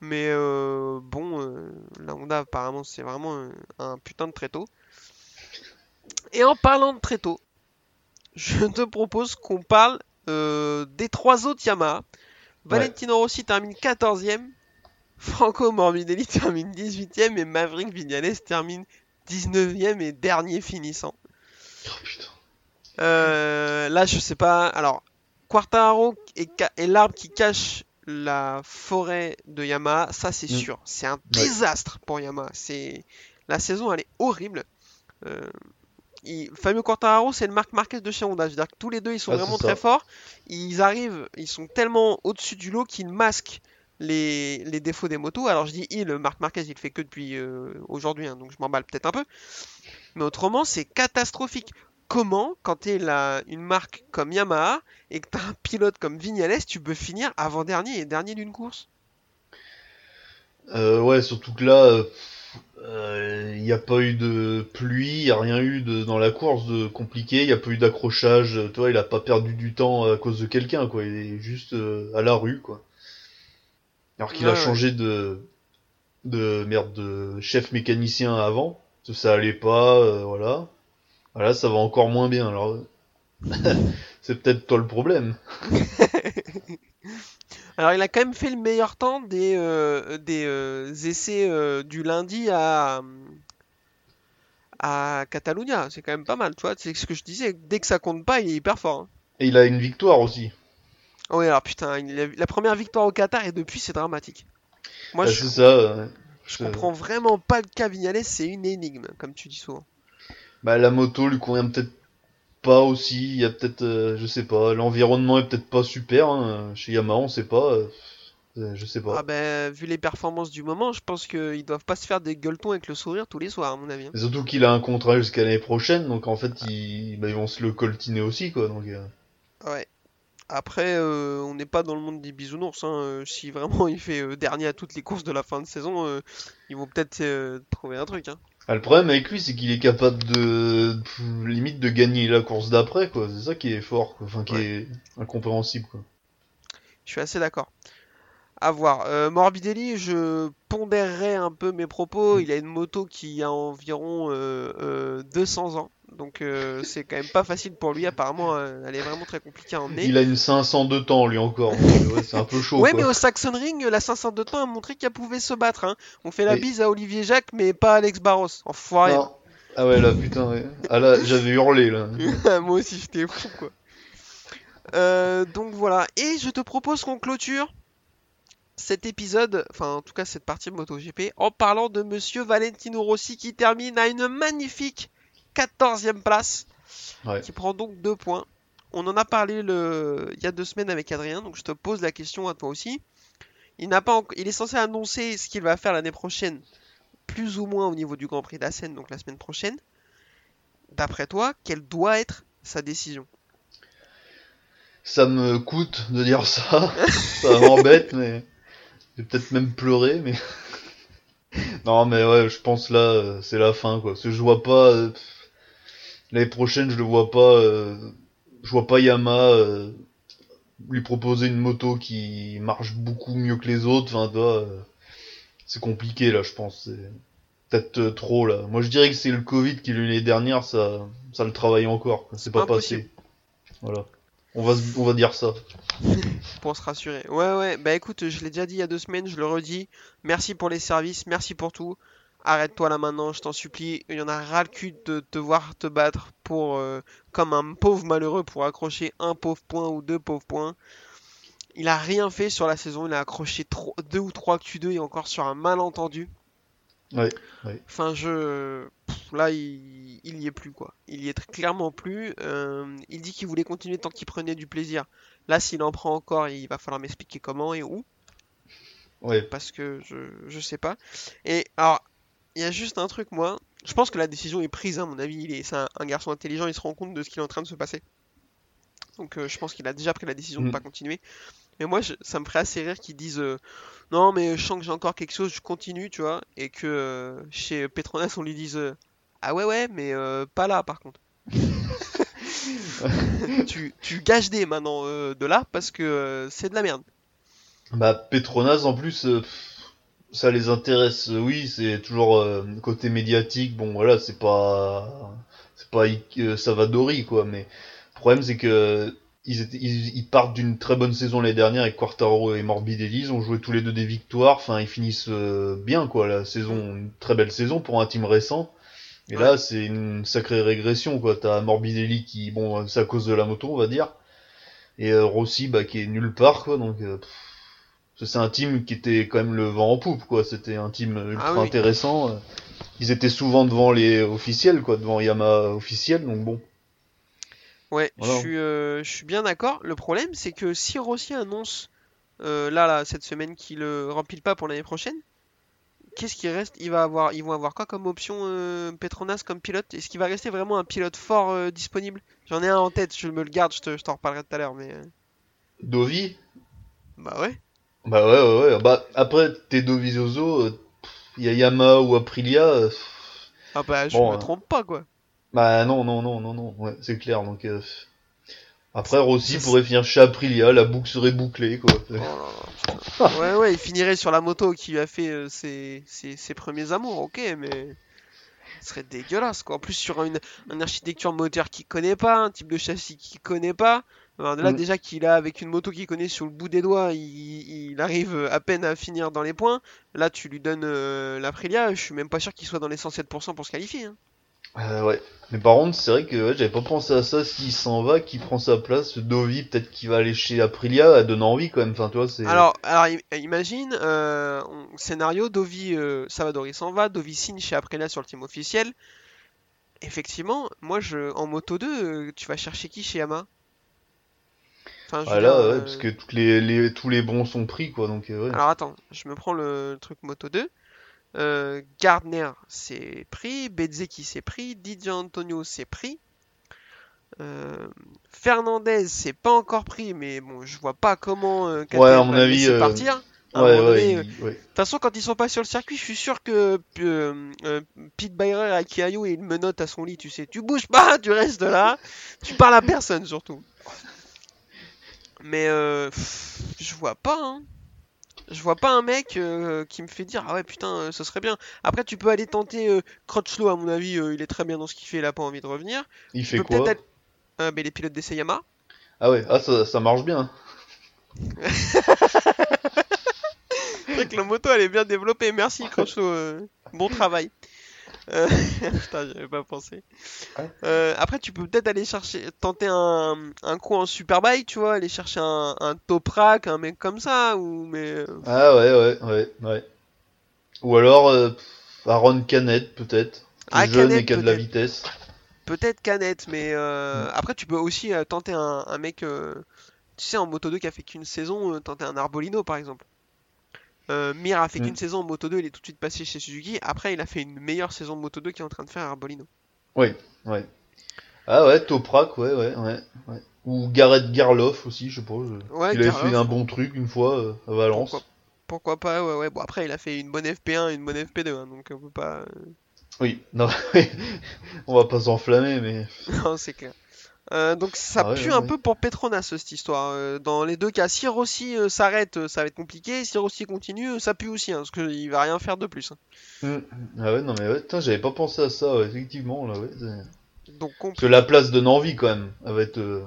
Mais euh, bon, euh, la Honda apparemment c'est vraiment un, un putain de tréteau. Et en parlant de tréteau, je *laughs* te propose qu'on parle euh, des trois autres Yamaha. Valentino Rossi termine 14ème, Franco Morbidelli *laughs* termine 18ème et Maverick Vignales termine 19ème et dernier finissant. Oh, putain. Euh, là, je sais pas. Alors, est, ca- est l'arbre qui cache la forêt de Yamaha, ça c'est Mm. sûr. C'est un désastre pour Yamaha. C'est la saison, elle est horrible. Euh, il- Fabio Quartararo, c'est le Marc Marquez de chez Honda. Je veux dire que tous les deux, ils sont Ah, vraiment très forts. Ils arrivent, ils sont tellement au-dessus du lot qu'ils masquent les, les défauts des motos. Alors je dis il, Marc Marquez, il fait que depuis euh, aujourd'hui, hein, donc je m'emballe peut-être un peu. Mais autrement, c'est catastrophique. Comment, quand tu es une marque comme Yamaha et que tu as un pilote comme Vignales, tu peux finir avant-dernier et dernier d'une course? Euh, ouais, surtout que là, il n'y a pas eu de pluie, il n'y a rien eu de, dans la course de compliqué, il n'y a pas eu d'accrochage, euh, tu vois, il a pas perdu du temps à cause de quelqu'un, quoi, il est juste euh, à la rue, quoi. Alors qu'il Ouais, a ouais. changé de, de, merde, de chef mécanicien avant, ça allait pas, euh, voilà. Voilà, ça va encore moins bien, alors... *laughs* C'est peut-être toi le problème. *laughs* Alors il a quand même fait le meilleur temps des, euh, des euh, essais euh, du lundi à, à Catalunya. C'est quand même pas mal, tu vois. C'est ce que je disais. Dès que ça compte pas, il est hyper fort. hein. Et il a une victoire aussi. Oh oui, alors putain, il a- la première victoire au Qatar et depuis c'est dramatique. Moi Ah, je, c'est ça. ouais. je comprends vraiment pas le cas Vignales, c'est une énigme, comme tu dis souvent. Bah la moto lui convient peut-être pas aussi, il y a peut-être, euh, je sais pas, l'environnement est peut-être pas super, hein. chez Yamaha on sait pas, euh, euh, je sais pas. Ah ben, vu les performances du moment, je pense qu'ils doivent pas se faire des gueuletons avec le sourire tous les soirs, à mon avis. hein. Mais surtout qu'il a un contrat jusqu'à l'année prochaine, donc en fait ils, bah, ils vont se le coltiner aussi quoi, donc euh, Ouais. Après, euh, on n'est pas dans le monde des bisounours. Hein. euh, Si vraiment *laughs* il fait euh, dernier à toutes les courses de la fin de saison, ils vont peut-être trouver un truc. Hein. Ah, le problème avec lui c'est qu'il est capable de, pff, limite de gagner la course d'après quoi, c'est ça qui est fort, quoi. enfin qui Ouais. est incompréhensible quoi. Je suis assez d'accord. À voir. Euh, Morbidelli, je pondérerai un peu mes propos. Mm. Il a une moto qui a environ euh, euh, 200 ans. Donc euh, c'est quand même pas facile pour lui. Apparemment, euh, elle est vraiment très compliquée à emmener. Il a une 500 de temps lui encore, euh, ouais, c'est un peu chaud Ouais, quoi. mais au Saxon Ring, la 500 de temps a montré qu'elle pouvait se battre. hein. On fait la Oui. bise à Olivier Jacques, mais pas à Alex Barros. Enfoiré. Non. Ah ouais là putain ouais. Ah là j'avais hurlé là. *laughs* Moi aussi, j'étais fou, quoi. Euh, donc voilà. Et je te propose qu'on clôture cet épisode, enfin en tout cas cette partie MotoGP, en parlant de Monsieur Valentino Rossi qui termine à une magnifique 14e place, Ouais. qui prend donc deux points. On en a parlé le... il y a deux semaines avec Adrien, donc je te pose la question à toi aussi. Il, n'a pas il est censé annoncer ce qu'il va faire l'année prochaine, plus ou moins au niveau du Grand Prix d'Assen, donc la semaine prochaine. D'après toi, quelle doit être sa décision? Ça me coûte de dire ça, *laughs* ça m'embête, mais peut-être même pleurer, mais *laughs* non, mais ouais, je pense là, euh, c'est la fin quoi. Parce que je vois pas, euh, l'année prochaine, je le vois pas. euh, je vois pas Yama lui proposer une moto qui marche beaucoup mieux que les autres. Enfin, toi, c'est compliqué là, je pense. C'est peut-être trop là. Moi, je dirais que c'est le Covid qui l'année dernière, ça, ça le travaille encore. C'est pas Impossible. passé. Voilà. On va, on va dire ça. *laughs* pour se rassurer. Ouais, ouais, bah écoute, je l'ai déjà dit il y a deux semaines, je le redis. Merci pour les services, merci pour tout. Arrête-toi là maintenant, je t'en supplie. Il y en a ras le cul de te voir te battre pour, euh, comme un pauvre malheureux pour accrocher un pauvre point ou deux pauvres points. Il a rien fait sur la saison, il a accroché deux ou trois Q2 et encore sur un malentendu. Ouais, ouais. Enfin, je. pff, là, il... il y est plus, quoi. Il y est très clairement plus. Euh, il dit qu'il voulait continuer tant qu'il prenait du plaisir. Là, s'il en prend encore, il va falloir m'expliquer comment et où, Ouais. parce que je, je sais pas. Et alors, il y a juste un truc, moi. Je pense que la décision est prise, à mon avis. Il est, c'est un, un garçon intelligent, il se rend compte de ce qui est en train de se passer. Donc, euh, je pense qu'il a déjà pris la décision de Mm. pas continuer. Mais moi, je- ça me ferait assez rire qu'ils disent euh, Non, mais je sens que j'ai encore quelque chose, je continue, tu vois. Et que euh, chez Petronas, on lui dise Ah ouais, ouais, mais euh, pas là, par contre. *laughs* tu, tu gages des maintenant euh, de là parce que euh, c'est de la merde. Bah Petronas en plus ça les intéresse oui c'est toujours côté médiatique bon voilà c'est pas c'est pas Savadori quoi mais le problème c'est que ils étaient ils, ils partent d'une très bonne saison l'année dernière avec Quartaro et Morbidelli ils ont joué tous les deux des victoires enfin ils finissent bien quoi la saison une très belle saison pour un team récent et là c'est une sacrée régression quoi t'as Morbidelli qui bon c'est à cause de la moto on va dire et euh, Rossi bah qui est nulle part quoi donc euh, c'est un team qui était quand même le vent en poupe, quoi. C'était un team ultra Ah oui. intéressant. euh. Ils étaient souvent devant les officiels, quoi, devant Yamaha officiel, donc bon. Ouais, Voilà. je suis, euh, je suis bien d'accord. Le problème, c'est que si Rossi annonce euh, là, là, cette semaine qu'il le remplit pas pour l'année prochaine, qu'est-ce qui reste? Il va avoir, ils vont avoir quoi comme option euh, Petronas comme pilote? Est-ce qu'il va rester vraiment un pilote fort euh, disponible? J'en ai un en tête, je me le garde, je te- je t'en reparlerai tout à l'heure, mais euh, Dovi? Bah ouais. Bah ouais, ouais, ouais. Bah après, t'es Dovizioso, euh, il y a Yamaha ou Aprilia. pff, Ah bah je Bon, me euh, trompe pas quoi. bah non, non, non, non, non. Ouais, c'est clair, donc. euh, Après, Rossi pourrait finir chez Aprilia, la boucle serait bouclée, quoi. Oh. Ouais ouais, il finirait sur la moto qui lui a fait euh, ses, ses, ses premiers amours, ok, mais ce serait dégueulasse quoi. En plus sur une, une architecture moteur qu'il connaît pas, un type de châssis qu'il connaît pas. Alors, de là Mm. déjà qu'il a avec une moto qu'il connaît sur le bout des doigts, il, il arrive à peine à finir dans les points. Là tu lui donnes euh, l'Aprilia, je suis même pas sûr qu'il soit dans les 107% pour se qualifier. hein. Euh, ouais. Mais par contre, c'est vrai que ouais, j'avais pas pensé à ça. S'il s'en va, qui prend sa place, Dovi, peut-être qu'il va aller chez Aprilia, elle donne envie quand même. Enfin, tu vois, c'est. Alors, alors im- imagine, euh, scénario, Dovi, euh, Savadori s'en va, Dovi signe chez Aprilia sur le team officiel. Effectivement, moi, je, en Moto 2, euh, tu vas chercher qui chez Yamaha? Enfin, Ah là, ouais, euh, parce que toutes les, les, tous les bons sont pris, quoi. Donc, ouais. Alors attends, je me prends le, truc Moto 2. Euh, Gardner, c'est pris. Bezzeki, c'est pris. Didier Antonio, c'est pris. Euh, Fernandez, c'est pas encore pris, mais bon, je vois pas comment euh, Ouais, à mon va avis, euh, partir. Un ouais, ouais. De toute façon, quand ils sont pas sur le circuit, je suis sûr que Pete Byrer à Kiayo il me note à son lit, tu sais. Tu bouges pas, *laughs* tu restes là, tu parles à personne surtout. Mais euh, pff, je vois pas, hein. Je vois pas un mec euh, qui me fait dire ah ouais putain euh, ce serait bien. Après tu peux aller tenter euh, Crutchlow à mon avis euh, il est très bien dans ce qu'il fait il a pas envie de revenir. Il Tu fait quoi aller- euh, les pilotes d'essai Yamaha. Ah ouais, ah, ça, ça marche bien. *laughs* C'est vrai que la moto elle est bien développée. Merci Crutchlow, bon travail. Euh, *laughs* Putain, j'avais pas pensé. Euh, après, tu peux peut-être aller chercher, tenter un, un coup en superbike, tu vois, aller chercher un, un Toprak, un mec comme ça, ou mais euh, Ah ouais, ouais, ouais, ouais. Ou alors, euh, Aaron Canet, peut-être. Qui Ah, est jeune Canet, et qui a de la peut-être. vitesse. peut-être canette, mais euh, Mm. après tu peux aussi tenter un, un mec, tu sais, en Moto 2 qui a fait qu'une saison, tenter un Arbolino par exemple. Euh, Mir a fait Mm. qu'une saison en Moto 2, il est tout de suite passé chez Suzuki. Après, il a fait une meilleure saison de Moto 2 qu'il est en train de faire à Arbolino. Ouais, ouais. Ah ouais, Toprak, ouais, ouais, ouais. ouais. Ou Gareth Garloff aussi, je je- Ouais, il avait Garloff. fait un bon truc une fois euh, à Valence. Pourquoi Pourquoi pas, ouais, ouais. Bon, après, il a fait une bonne FP1 et une bonne FP2, hein, donc on peut pas. euh, Oui, non, *laughs* on va pas s'enflammer, mais. *laughs* Non, c'est clair. Euh, donc ça Ah pue un peu pour Petronas cette histoire. Euh, dans les deux cas, si Rossi euh, s'arrête, ça va être compliqué. Si Rossi continue, ça pue aussi, hein, parce qu'il va rien faire de plus. hein. Hmm. Ah ouais, non, mais ouais, j'avais pas pensé à ça, ouais, effectivement, là, ouais. Donc Parce compl- que la place de Nanvi, quand même, elle va être. euh,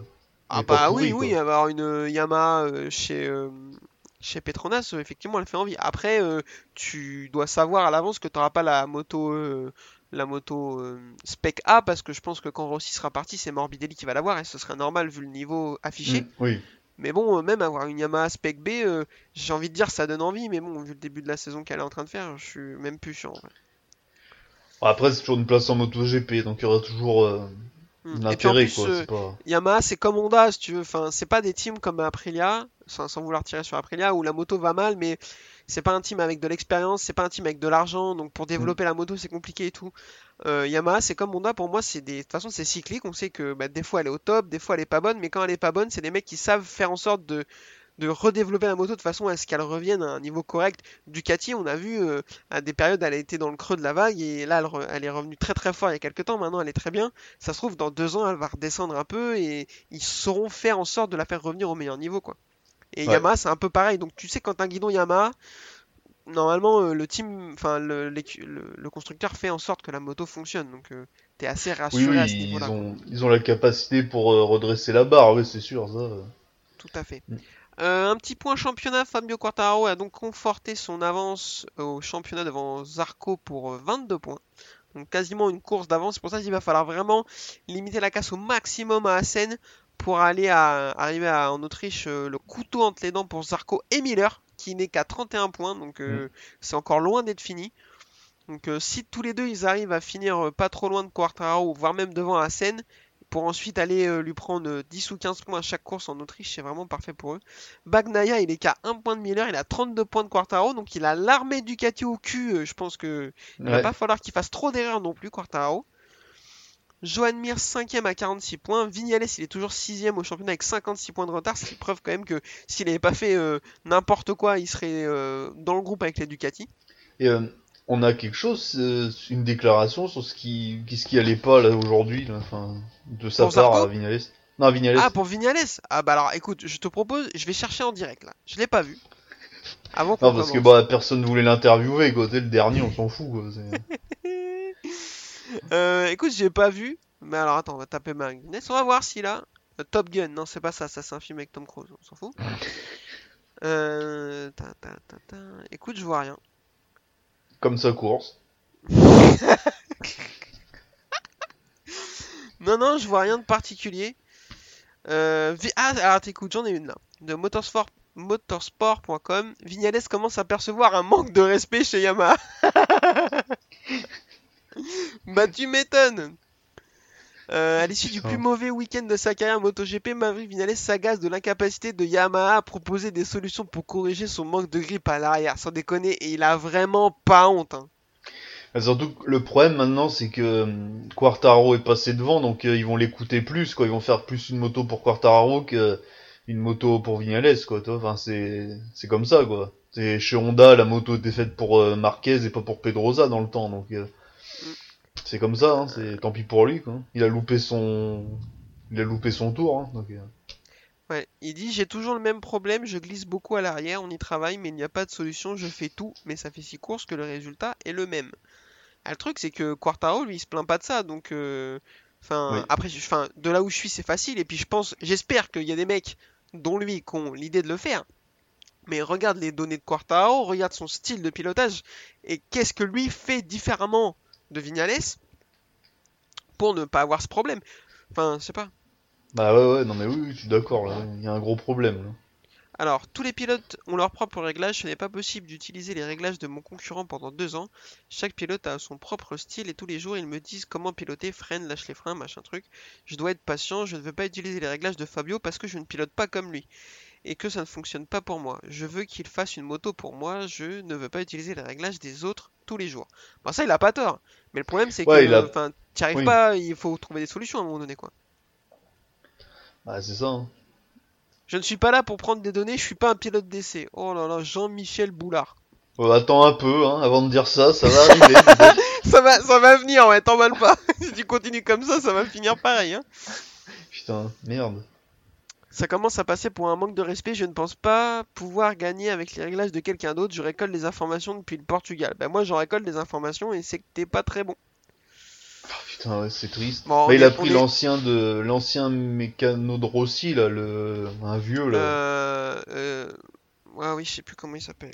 ah bah pourrie, oui, quoi. oui, avoir une Yamaha chez chez Petronas, effectivement, elle fait envie. Après, euh, tu dois savoir à l'avance que tu n'auras pas la moto euh, la moto euh, Spec A, parce que je pense que quand Rossi sera parti, c'est Morbidelli qui va l'avoir et ce serait normal vu le niveau affiché. Hmm, Oui. Mais bon, euh, même avoir une Yamaha Spec B, euh, j'ai envie de dire ça donne envie, mais bon, vu le début de la saison qu'elle est en train de faire, je suis même plus chiant. Après, c'est toujours une place en MotoGP, donc il y aura toujours en l'intérêt, pas. Yamaha, c'est comme Honda, si tu veux. Enfin, c'est pas des teams comme Aprilia, sans, sans vouloir tirer sur Aprilia, où la moto va mal, mais c'est pas un team avec de l'expérience, c'est pas un team avec de l'argent, donc pour développer la moto, c'est compliqué et tout. Euh, Yamaha, c'est comme Honda, pour moi, c'est des. De c'est cyclique. On sait que bah, des fois, elle est au top, des fois, elle est pas bonne, mais quand elle est pas bonne, c'est des mecs qui savent faire en sorte de redévelopper la moto de façon à ce qu'elle revienne à un niveau correct. Ducati, on a vu euh, à des périodes, elle a été dans le creux de la vague et là, elle, elle est revenue très très fort il y a quelques temps. Maintenant, elle est très bien. Ça se trouve, dans deux ans, elle va redescendre un peu et ils sauront faire en sorte de la faire revenir au meilleur niveau, quoi. Et Ouais. Yamaha, c'est un peu pareil. Donc, tu sais, quand un guidon Yamaha, normalement, euh, le team, enfin, le, l'écu- le- le constructeur fait en sorte que la moto fonctionne. Donc, euh, t'es assez rassuré oui, à ce ils niveau-là. ont, ils ont la capacité pour euh, redresser la barre, oui, c'est sûr, ça. Tout à fait. Mm. Euh, un petit point championnat, Fabio Quartararo a donc conforté son avance au championnat devant Zarco pour euh, 22 points. Donc quasiment une course d'avance. C'est pour ça qu'il va falloir vraiment limiter la casse au maximum à Assen pour aller à, arriver à- en Autriche euh, le couteau entre les dents pour Zarco et Miller qui n'est qu'à 31 points. Donc euh, c'est encore loin d'être fini. Donc euh, si tous les deux ils arrivent à finir pas trop loin de Quartararo, voire même devant Assen, pour ensuite aller lui prendre euh, 10 ou 15 points à chaque course en Autriche, c'est vraiment parfait pour eux. Bagnaia, il est qu'à 1 point de Miller, il a 32 points de Quartaro, donc il a l'armée Ducati au cul. je pense que il va pas falloir qu'il fasse trop d'erreurs non plus, Quartaro. Johan Mir 5ème à 46 points. Vignales, il est toujours 6ème au championnat avec 56 points de retard, ce qui preuve quand même que s'il n'avait pas fait euh, n'importe quoi, il serait euh, dans le groupe avec les Ducati. Et euh, on a quelque chose, une déclaration sur ce qui, ce qui allait pas là aujourd'hui, enfin, de sa Pour part à Vignales. Non, Vignales. Ah, pour Vignales Ah bah alors écoute, je te propose, je vais chercher en direct là. Je l'ai pas vu. Avant non, parce que bah personne voulait l'interviewer, quoi. Le dernier, on s'en fout, quoi. *laughs* Euh, écoute, j'ai pas vu. Mais alors attends, on va taper Magnus. On va voir a. Euh, Top Gun, non, c'est pas ça. Ça, c'est un film avec Tom Cruise. On s'en fout. *laughs* Euh... ta, ta, ta, ta. Écoute, je vois rien. Comme sa course. *laughs* Non, non, je vois rien de particulier. Euh, vi- Ah, alors t'écoutes, j'en ai une là. De motorsport motorsport.com. Vignales commence à percevoir un manque de respect chez Yamaha. *laughs* bah tu m'étonnes. Euh, à l'issue du plus mauvais week-end de sa carrière MotoGP, Maverick Vignales s'agace de l'incapacité de Yamaha à proposer des solutions pour corriger son manque de grip à l'arrière. Sans déconner, et il a vraiment pas honte. hein. Et Surtout le problème maintenant, c'est que hum, Quartararo est passé devant, donc euh, ils vont l'écouter plus, quoi. Ils vont faire plus une moto pour Quartararo que une moto pour quoi. toi. Enfin, c'est c'est comme ça, quoi. C'est chez Honda, la moto était faite pour euh, Marquez et pas pour Pedrosa dans le temps, donc euh, c'est comme ça. Hein, c'est tant pis pour lui, quoi. Il a loupé son, il a loupé son tour, hein, donc. euh, Ouais, il dit j'ai toujours le même problème, je glisse beaucoup à l'arrière, on y travaille, mais il n'y a pas de solution, je fais tout, mais ça fait six courses que le résultat est le même. Ah, le truc c'est que Quartaro lui il se plaint pas de ça, donc euh, enfin Oui. après enfin de là où je suis c'est facile et puis je pense j'espère qu'il y a des mecs dont lui qui ont l'idée de le faire. Mais regarde les données de Quartaro, regarde son style de pilotage et qu'est-ce que lui fait différemment de Vignales pour ne pas avoir ce problème. Enfin, je sais pas. Bah ouais, ouais, non mais oui, oui, je suis d'accord, là. Il y a un gros problème, là. Alors, tous les pilotes ont leur propre réglage, ce n'est pas possible d'utiliser les réglages de mon concurrent pendant deux ans. Chaque pilote a son propre style et tous les jours ils me disent comment piloter, freine, lâche les freins, machin truc. Je dois être patient, je ne veux pas utiliser les réglages de Fabio parce que je ne pilote pas comme lui. Et que ça ne fonctionne pas pour moi. Je veux qu'il fasse une moto pour moi, je ne veux pas utiliser les réglages des autres tous les jours. Bon ça il a pas tort. Mais le problème c'est Ouais, que a- t'y arrives oui. pas, il faut trouver des solutions à un moment donné quoi. Bah c'est ça. Hein. Je ne suis pas là pour prendre des données, je suis pas un pilote d'essai. Oh là là, Jean-Michel Boulard. Euh, attends un peu, hein, avant de dire ça, ça va arriver. *laughs* Ça va, ça va venir, ouais, t'emballes pas. *laughs* si tu continues comme ça, ça va finir pareil. Hein. Putain, merde. Ça commence à passer pour un manque de respect. Je ne pense pas pouvoir gagner avec les réglages de quelqu'un d'autre. Je récolte des informations depuis le Portugal. Ben moi, j'en récolte des informations et c'est que t'es pas très bon. Oh, putain, ouais, c'est triste. Bon, Bah, il a pris est- l'ancien de l'ancien mécano de Rossi là, le un vieux là, Euh, euh, ouais, oui, je sais plus comment il s'appelle.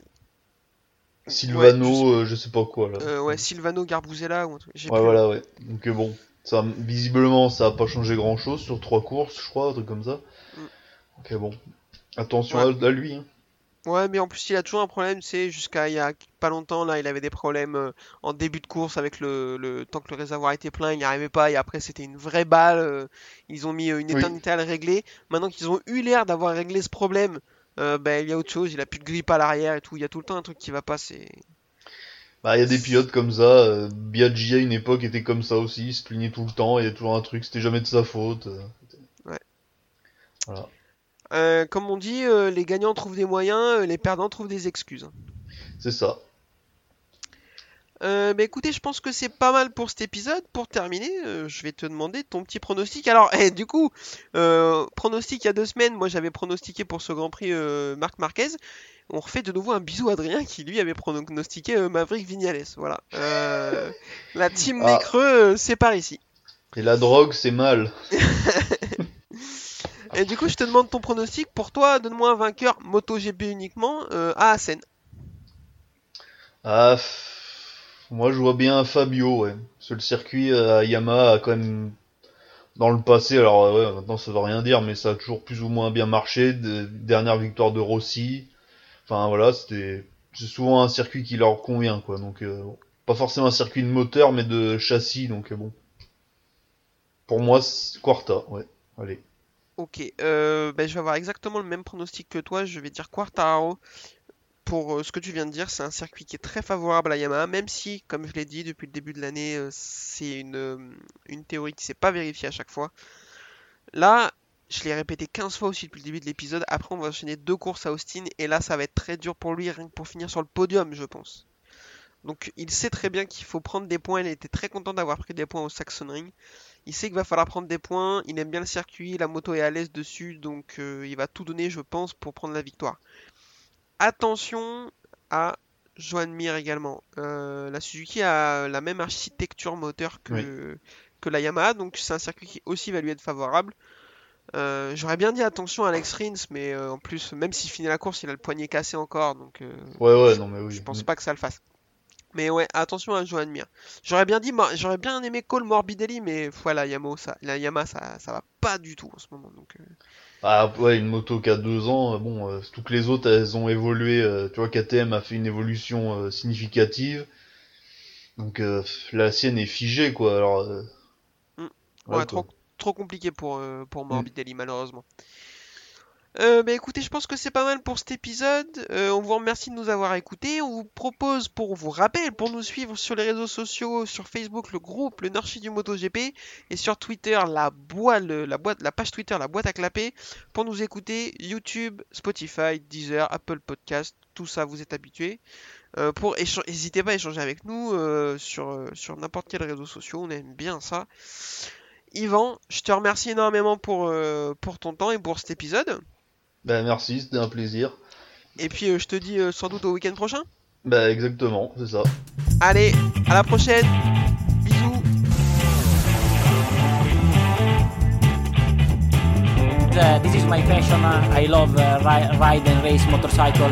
Silvano, Ouais, je sais- euh, je sais pas quoi là. euh, ouais, Silvano Garbuzella ou Ouais, plus. voilà, ouais. Donc euh, bon, ça visiblement ça a pas changé grand chose sur trois courses, je crois, un truc comme ça. Mm. Ok, bon. Attention Ouais. à, à lui. Hein. Ouais, mais en plus, il a toujours un problème, c'est jusqu'à il y a pas longtemps, là, il avait des problèmes euh, en début de course avec le, le tant que le réservoir était plein, il n'y arrivait pas, et après, c'était une vraie balle. euh, ils ont mis euh, une Oui. éternité à le régler. Maintenant qu'ils ont eu l'air d'avoir réglé ce problème, euh, ben, il y a autre chose, il a plus de grip à l'arrière et tout, il y a tout le temps un truc qui va pas, c'est. Bah, il y a des pilotes comme ça. Euh, Biaggi à une époque était comme ça aussi, il se plaignait tout le temps, il y a toujours un truc, c'était jamais de sa faute. euh. Ouais. Voilà. Euh, comme on dit, les gagnants trouvent des moyens, les perdants trouvent des excuses. C'est ça. Euh, bah écoutez, je pense que c'est pas mal pour cet épisode. Pour terminer, euh, je vais te demander ton petit pronostic. Alors, *laughs* eh, du coup, euh, pronostic il y a deux semaines, moi j'avais pronostiqué pour ce Grand Prix Marc Marquez. On refait de nouveau un bisou à Adrien qui lui avait pronostiqué euh, Maverick Vignales. Voilà. Euh, la team Ah. des creux, euh, c'est par ici. Et la drogue, c'est mal. *laughs* Et du coup, je te demande ton pronostic. Pour toi, donne-moi un vainqueur MotoGP uniquement euh, à Assen. Ah, moi je vois bien Fabio, ouais. Que le circuit à Yamaha a quand même, dans le passé, alors ouais, maintenant ça veut rien dire, mais ça a toujours plus ou moins bien marché. De- dernière victoire de Rossi. Enfin voilà, c'était c'est souvent un circuit qui leur convient, quoi. Donc euh, pas forcément un circuit de moteur, mais de châssis, donc euh, bon. Pour moi, Quarta, ouais. Allez. Ok, euh, ben, je vais avoir exactement le même pronostic que toi. Je vais dire Quartararo. Pour ce que tu viens de dire, c'est un circuit qui est très favorable à Yamaha, même si, comme je l'ai dit depuis le début de l'année, c'est une, une théorie qui s'est pas vérifiée à chaque fois. Là, je l'ai répété 15 fois aussi depuis le début de l'épisode. Après, on va enchaîner deux courses à Austin, et là, ça va être très dur pour lui, rien que pour finir sur le podium, je pense. Donc, il sait très bien qu'il faut prendre des points. Il était très content d'avoir pris des points au Saxon Ring. Il sait qu'il va falloir prendre des points, il aime bien le circuit, la moto est à l'aise dessus, donc euh, il va tout donner, je pense, pour prendre la victoire. Attention à Joan Mir également. Euh, la Suzuki a la même architecture moteur que, que la Yamaha, donc c'est un circuit qui aussi va lui être favorable. Euh, J'aurais bien dit attention à Alex Rins, mais euh, en plus, même s'il finit la course, il a le poignet cassé encore, donc euh, Ouais, ouais, non mais oui. je pense pas que ça le fasse. Mais ouais, attention à Joan Mir. J'aurais bien dit, j'aurais bien aimé Cole Morbidelli, mais voilà, Yamaha, ça, la Yamaha, ça, ça va pas du tout en ce moment. Donc, Ah ouais, une moto qui a deux ans, bon, que les autres, elles ont évolué. tu vois, KTM a fait une évolution significative. Donc la sienne est figée, quoi. Alors, Mm. ouais, trop, quoi. Trop compliqué pour, euh, pour Mm. Morbidelli, malheureusement. Euh, bah écoutez, je pense que c'est pas mal pour cet épisode. Euh, on vous remercie de nous avoir écoutés. On vous propose, pour vous rappel, pour nous suivre sur les réseaux sociaux, sur Facebook, le groupe, le Nurchi du MotoGP, et sur Twitter, la, boîte, la, boîte, la page Twitter, la boîte à clapper. Pour nous écouter, YouTube, Spotify, Deezer, Apple Podcast, tout ça, vous êtes habitués. Euh, pour N'hésitez pas à échanger avec nous sur, sur n'importe quel réseau social, on aime bien ça. Yvan, je te remercie énormément pour, euh, pour ton temps et pour cet épisode. Bah merci, c'était un plaisir. Et puis euh, je te dis euh, sans doute au week-end prochain. Bah exactement, c'est ça. Allez, à la prochaine. Bisous. Uh, this is my passion. Uh, I love uh, ri- ride and race motorcycle.